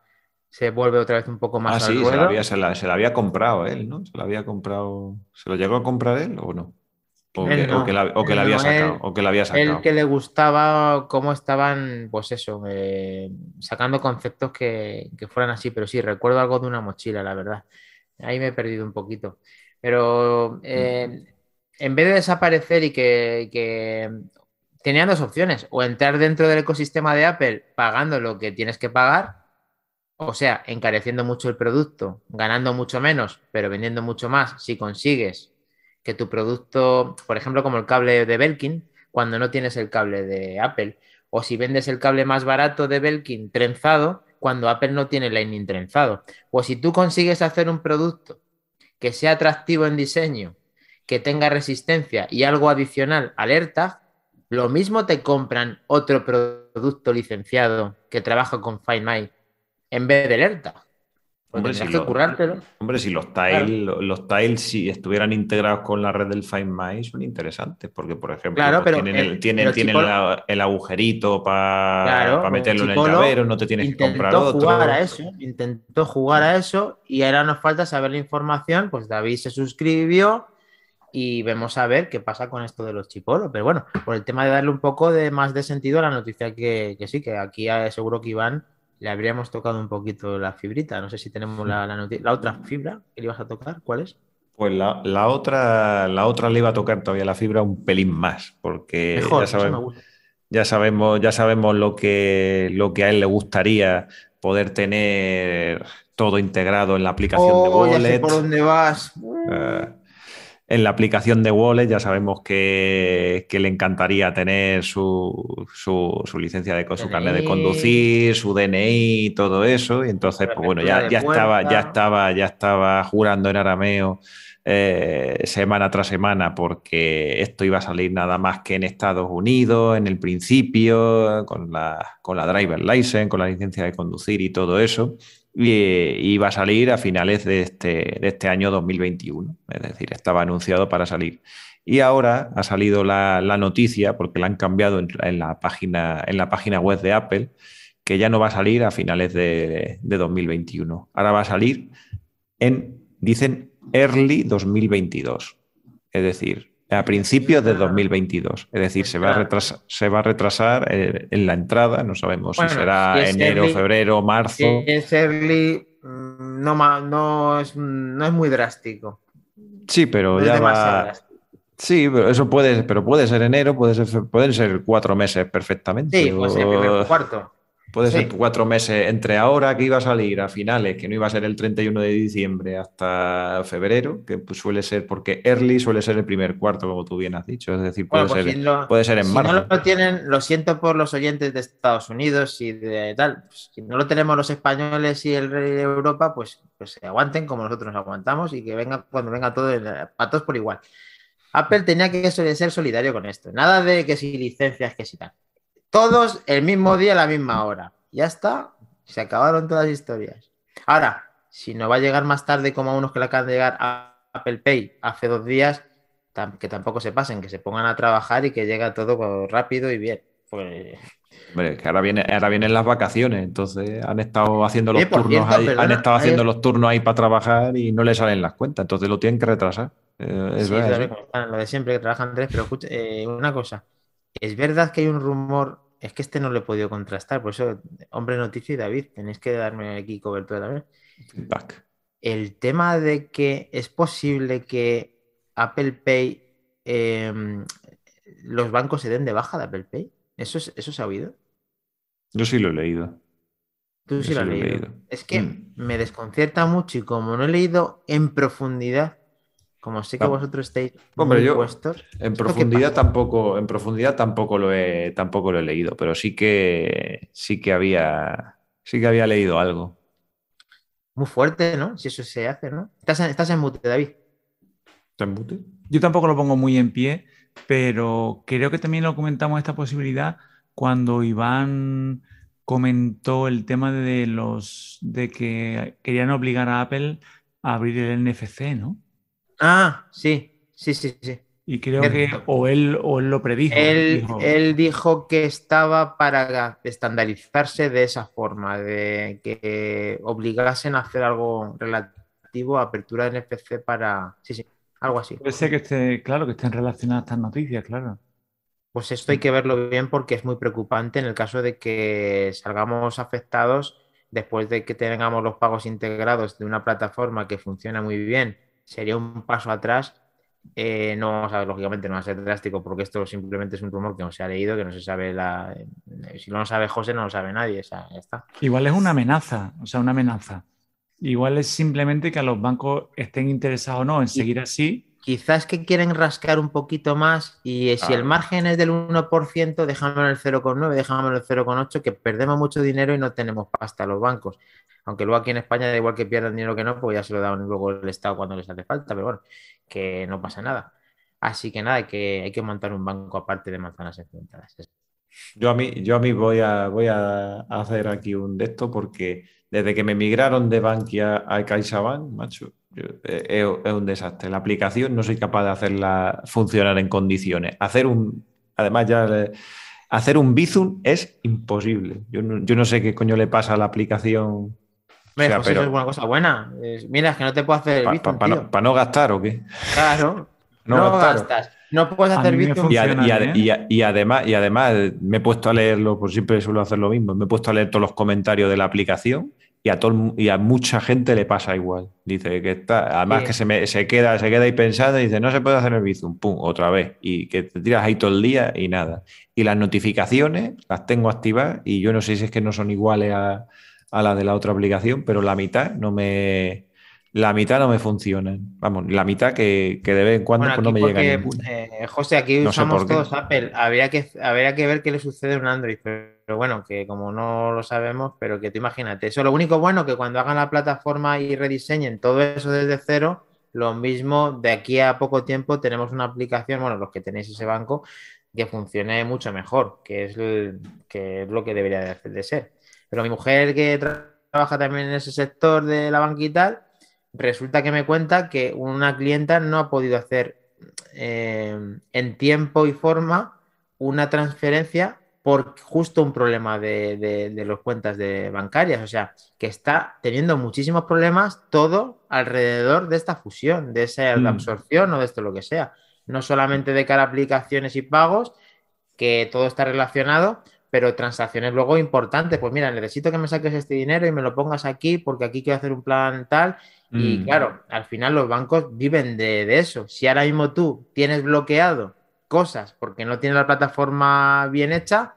Se vuelve otra vez un poco más. Ah, sí, se la, había, se, la, había, comprado él, ¿no? Se lo había comprado. ¿Se lo llegó a comprar él o no? O, que, la, había sacado, o que la había sacado. El que le gustaba cómo estaban, pues eso, eh, sacando conceptos que, fueran así, pero sí, recuerdo algo de una mochila, la verdad. Ahí me he perdido un poquito. Pero eh, en vez de desaparecer y que tenían dos opciones, o entrar dentro del ecosistema de Apple pagando lo que tienes que pagar, o sea, encareciendo mucho el producto, ganando mucho menos, pero vendiendo mucho más si consigues que tu producto, por ejemplo, como el cable de Belkin, cuando no tienes el cable de Apple, o si vendes el cable más barato de Belkin trenzado, cuando Apple no tiene Lightning trenzado, o si tú consigues hacer un producto que sea atractivo en diseño, que tenga resistencia y algo adicional alerta, lo mismo te compran otro producto licenciado que trabaja con Find My en vez de alerta. Hombre, si, que hombre, si los tiles, los tiles si estuvieran integrados con la red del Find My son interesantes, porque por ejemplo pues, tienen, el, agujerito para meterlo en el llavero, no te tienes que comprar otro. Jugar a eso, intentó jugar a eso y ahora nos falta saber la información, pues David se suscribió, y vemos a ver qué pasa con esto de los chipolos. Pero bueno, por el tema de darle un poco de más de sentido a la noticia que, sí, que aquí seguro que Iván le habríamos tocado un poquito la fibrita. No sé si tenemos la, la, otra fibra que le ibas a tocar. ¿Cuál es? Pues la, otra, la otra le iba a tocar todavía la fibra un pelín más, porque ya, sabemos, ya, sabemos, ya sabemos lo que, lo que a él le gustaría poder tener todo integrado en la aplicación de Wallet. Oh, ya sé por dónde vas. Ah, en la aplicación de Wallet ya sabemos que, le encantaría tener su, licencia de su carnet de conducir, su DNI, todo eso. Y entonces, pues bueno, ya, ya estaba, ya estaba, ya estaba jurando en arameo eh, semana tras semana porque esto iba a salir nada más que en Estados Unidos en el principio, con la, con la driver license, con la licencia de conducir y todo eso y iba a salir a finales de este, de este año 2021. Es decir, estaba anunciado para salir. Y ahora ha salido la, noticia, porque la han cambiado en, la página, en la página web de Apple, que ya no va a salir a finales de, de 2021. Ahora va a salir en, dicen, early 2022. Es decir, a principios de 2022. Es decir, se va a retrasar, se va a retrasar eh, en la entrada, no sabemos si será enero, febrero, marzo. Si es early, mm, no, no, es, no es muy drástico. Sí, pero ya va. Sí, pero eso puede, pero puede ser enero, puede ser, pueden ser cuatro meses perfectamente. Sí, puede ser el cuarto. Puede ser cuatro meses entre ahora que iba a salir a finales, que no iba a ser el 31 de diciembre hasta febrero, que pues suele ser porque early suele ser el primer cuarto, como tú bien has dicho. Es decir, puede, pues ser, puede ser en marzo. Si no lo tienen, lo siento por los oyentes de Estados Unidos y de tal. Pues, si no lo tenemos los españoles y el rey de Europa, pues, pues se aguanten como nosotros nos aguantamos y que venga cuando venga todo, para todos por igual. Apple tenía que ser solidario con esto. Nada de que si licencias, que si tal. Todos el mismo día, a la misma hora. Ya está. Se acabaron todas las historias. Ahora, si no va a llegar más tarde como a unos que le acaban de llegar a Apple Pay hace dos días, que tampoco se pasen, que se pongan a trabajar y que llegue todo rápido y bien. Pues... Hombre, que ahora, viene, ahora vienen las vacaciones, entonces han estado haciendo los turnos ahí, han estado haciendo los turnos ahí para trabajar y no les salen las cuentas, entonces lo tienen que retrasar. Eh, lo de siempre que trabajan Andrés, pero escucha, eh, una cosa, es verdad que hay un rumor es que este no lo he podido contrastar, por eso, hombre noticia y David, tenéis que darme aquí cobertura también. El tema de que es posible que Apple Pay, em, los bancos se den de baja de Apple Pay. ¿Eso, es, ¿Eso se ha oído? Yo sí lo he leído. Tú sí lo has leído. Es que mm. me desconcierta mucho y como no he leído en profundidad, como sé que vosotros estáis Hombre, yo En profundidad tampoco, en profundidad tampoco lo he, tampoco lo he leído, pero sí que sí que había sí que había leído algo. Muy fuerte, ¿no? Si eso se hace, ¿no? Estás en, estás en mute, David. ¿Estás en mute? Yo tampoco lo pongo muy en pie, pero creo que también lo comentamos esta posibilidad cuando Iván comentó el tema de los de que querían obligar a Apple a abrir el NFC, ¿no? Ah, sí, sí, sí, sí. Y creo que o él, o él lo predijo él dijo. que estaba para estandarizarse de esa forma, de que obligasen a hacer algo relativo a apertura de NFC para. Sí, sí, algo así. Puede ser que esté, claro, que estén relacionadas estas noticias, claro. Pues esto hay que verlo bien porque es muy preocupante en el caso de que salgamos afectados después de que tengamos los pagos integrados de una plataforma que funciona muy bien sería un paso atrás. Eh, no, lógicamente no va a ser drástico porque esto simplemente es un rumor que no se ha leído, que no se sabe la... Eh, si no lo sabe José, no lo sabe nadie. está. Igual es una amenaza, o sea, una amenaza. Igual es simplemente que a los bancos estén interesados o no en seguir así. Quizás que quieren rascar un poquito más y si el margen es del 1%, déjame en el 0,9, déjame en el 0,8, que perdemos mucho dinero y no tenemos pasta a los bancos. Aunque luego aquí en España da igual que pierdan dinero que no, pues ya se lo dan luego el Estado cuando les hace falta, pero bueno, que no pasa nada. Así que nada, que, hay que montar un banco aparte de manzanas enfrentadas. Yo a mí, yo a mí voy, a, voy a hacer aquí un de esto porque desde que me migraron de Bankia a CaixaBank, macho, es, un desastre. La aplicación no soy capaz de hacerla funcionar en condiciones. Hacer un, además ya hacer un Bizum es imposible. Yo yo no sé qué coño le pasa a la aplicación pero... es una cosa buena. mira, es que no te puedo hacer el ¿Para no, gastar o qué? Claro. (laughs) No, gastas. No puedes hacer Bitcoin. Y, y, además, y además me he puesto a leerlo, por siempre suelo hacer lo mismo, me he puesto a leer todos los comentarios de la aplicación y a, todo, y a mucha gente le pasa igual. Dice que está, además que se, me, se, queda, se queda ahí pensando y dice, no se puede hacer el Bizum, pum, otra vez. Y que te tiras ahí todo el día y nada. Y las notificaciones las tengo activadas y yo no sé si es que no son iguales a, a la de la otra aplicación, pero la mitad no me, la mitad no me funcionan. Vamos, la mitad que, de vez en cuando pues no me llega ninguna. Eh, José, aquí usamos todos Apple. Habría que, habría que ver qué le sucede a un Android. Pero, bueno, que como no lo sabemos, pero que tú imagínate. Eso lo único bueno que cuando hagan la plataforma y rediseñen todo eso desde cero, lo mismo de aquí a poco tiempo tenemos una aplicación, bueno, los que tenéis ese banco, que funcione mucho mejor, que es, que es lo que debería de, ser. Pero mi mujer que trabaja también en ese sector de la tal, resulta que me cuenta que una clienta no ha podido hacer eh, en tiempo y forma una transferencia por justo un problema de, de, los cuentas de bancarias. O sea, que está teniendo muchísimos problemas todo alrededor de esta fusión, de esa mm. absorción o de esto lo que sea. No solamente de cara a aplicaciones y pagos, que todo está relacionado, pero transacciones luego importantes. Pues mira, necesito que me saques este dinero y me lo pongas aquí porque aquí quiero hacer un plan tal y mm. claro, al final los bancos viven de, eso. Si ahora mismo tú tienes bloqueado cosas porque no tienes la plataforma bien hecha,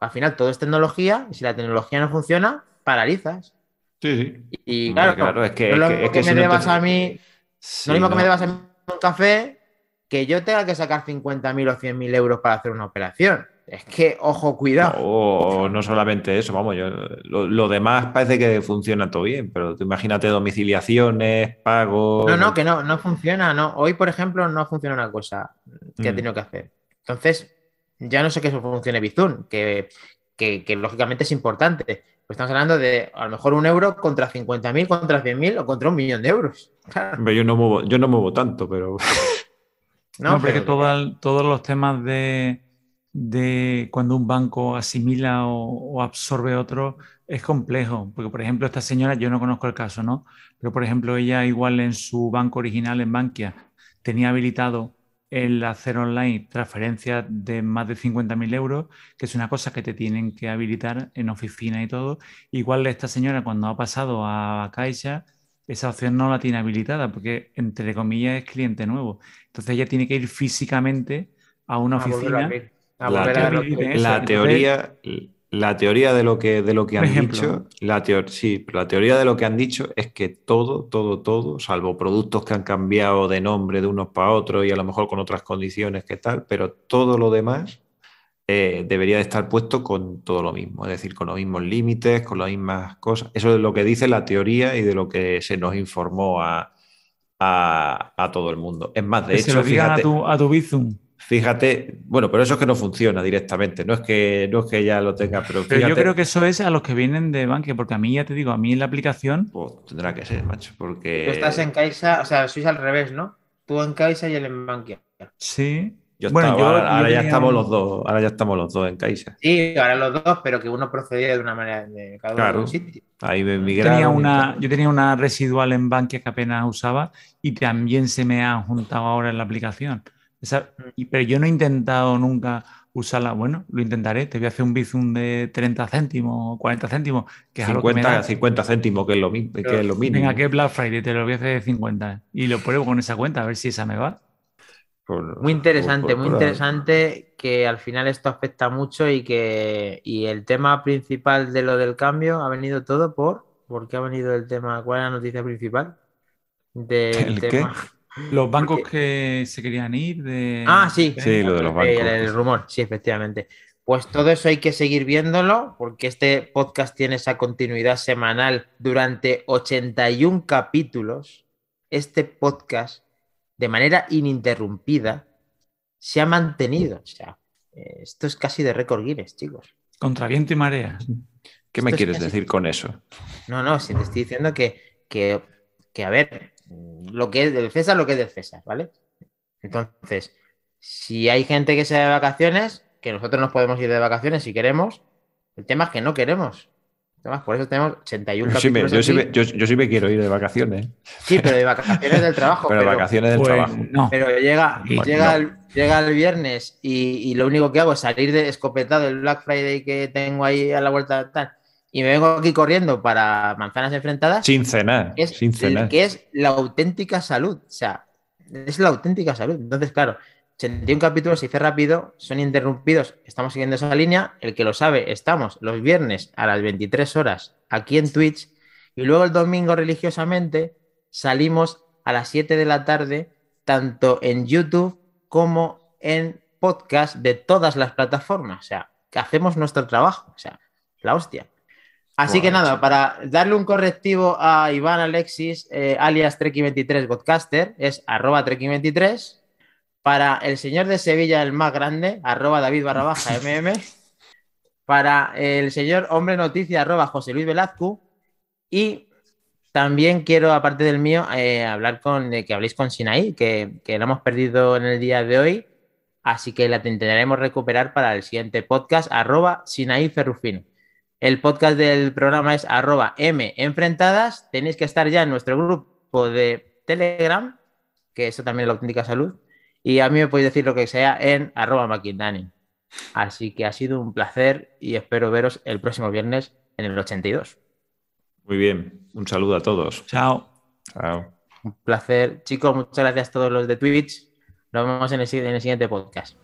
al final todo es tecnología y si la tecnología no funciona, paralizas. Sí, sí. Y, claro, es que, lo mismo que, me debas a mí, lo mismo que me debas a mí un café, que yo tenga que sacar 50.000 o 100.000 euros para hacer una operación. Es que, ojo, cuidado. O no, solamente eso, vamos, yo, lo, demás parece que funciona todo bien, pero imagínate domiciliaciones, pagos. No, no, que no, no funciona. No. Hoy, por ejemplo, no funciona una cosa que ha mm. tenido que hacer. Entonces, ya no sé que eso funcione Bizum, que, que, lógicamente es importante. Pues estamos hablando de a lo mejor un euro contra 50.000, contra 100.000 o contra un millón de euros. (laughs) Yo, no muevo, yo no muevo tanto, pero. No, porque todos los temas de de cuando un banco asimila o, absorbe otro es complejo, porque por ejemplo esta señora, yo no conozco el caso, ¿no? Pero por ejemplo ella igual en su banco original en Bankia tenía habilitado el hacer online transferencias de más de 50.000 euros, que es una cosa que te tienen que habilitar en oficina y todo. Igual esta señora cuando ha pasado a Caixa, esa opción no la tiene habilitada porque entre comillas es cliente nuevo. Entonces ella tiene que ir físicamente a una oficina la, teoría, la teoría de lo que, de lo que han dicho, la, sí, la teoría de lo que han dicho es que todo, todo, todo, salvo productos que han cambiado de nombre de unos para otros y a lo mejor con otras condiciones que tal, pero todo lo demás eh, debería de estar puesto con todo lo mismo, es decir, con los mismos límites, con las mismas cosas. Eso es lo que dice la teoría y de lo que se nos informó a, a, todo el mundo. Es más, de hecho, se lo a tu, a tu Bizum. Fíjate, bueno, pero eso es que no funciona directamente, no es que, no es que ya lo tenga, pero, pero yo creo que eso es a los que vienen de Bankia, porque a mí ya te digo, a mí en la aplicación. Pues tendrá que ser, macho, porque. Tú estás en Caixa, o sea, sois al revés, ¿no? Tú en Caixa y él en Bankia. Sí. bueno, ahora, ya estamos los dos, ahora ya estamos los dos en Caixa. Sí, ahora los dos, pero que uno procedía de una manera de cada uno claro, sitio. Ahí me tenía una, Yo tenía una residual en Bankia que apenas usaba y también se me ha juntado ahora en la aplicación. Mm. pero yo no he intentado nunca usarla. Bueno, lo intentaré. Te voy a hacer un bizum de 30 céntimos, 40 céntimos, que es 50, 50 céntimos, que es lo, mismo, que es lo mínimo. Venga, que Black Friday, te lo voy a hacer de 50 y lo pruebo con esa cuenta, a ver si esa me va. muy interesante, muy interesante que al final esto afecta mucho y que y el tema principal de lo del cambio ha venido todo por ¿por qué ha venido el tema? ¿Cuál es la noticia principal? Del tema? Los bancos que se querían ir de... Ah, sí. Sí, lo de los bancos. El, rumor, sí, efectivamente. Pues todo eso hay que seguir viéndolo porque este podcast tiene esa continuidad semanal durante 81 capítulos. Este podcast, de manera ininterrumpida, se ha mantenido. O sea, eh, esto es casi de récord Guinness, chicos. Contra viento y marea. ¿Qué me quieres decir con eso? No, no, si te estoy diciendo que, que, que a ver, lo que es del César, lo que es del César, ¿vale? Entonces, si hay gente que se va de vacaciones, que nosotros nos podemos ir de vacaciones si queremos, el tema es que no queremos. Por eso tenemos 81 yo sí, me, yo, sí me, yo, sí me, quiero ir de vacaciones. Sí, pero de vacaciones del trabajo. (laughs) pero, de vacaciones del pues, trabajo. No. Pero llega, llega, el, llega, el, viernes y, y, lo único que hago es salir de escopetado el Black Friday que tengo ahí a la vuelta tal y me vengo aquí corriendo para manzanas enfrentadas. Sin cenar. Es, sin cenar. Que es la auténtica salud. O sea, es la auténtica salud. Entonces, claro, 81 capítulos se dice rápido, son interrumpidos, estamos siguiendo esa línea. El que lo sabe, estamos los viernes a las 23 horas aquí en Twitch y luego el domingo religiosamente salimos a las 7 de la tarde, tanto en YouTube como en podcast de todas las plataformas. O sea, que hacemos nuestro trabajo. O sea, la hostia. Así que nada, para darle un correctivo a Iván Alexis, eh, alias Treki23 Podcaster, es arroba Treki23. Para el señor de Sevilla, el más grande, arroba David barra baja (laughs) MM. Para el señor Hombre Noticia, arroba José Luis Velazco. Y también quiero, aparte del mío, eh, hablar con que habléis con Sinaí, que, que lo hemos perdido en el día de hoy. Así que la intentaremos recuperar para el siguiente podcast, arroba Sinaí Ferrufino. El podcast del programa es arroba M enfrentadas. Tenéis que estar ya en nuestro grupo de Telegram, que eso también es la auténtica salud. Y a mí me podéis decir lo que sea en arroba maquindani. Así que ha sido un placer y espero veros el próximo viernes en el 82. Muy bien, un saludo a todos. Chao. Chao. Un placer. Chicos, muchas gracias a todos los de Twitch. Nos vemos en el, en el siguiente podcast.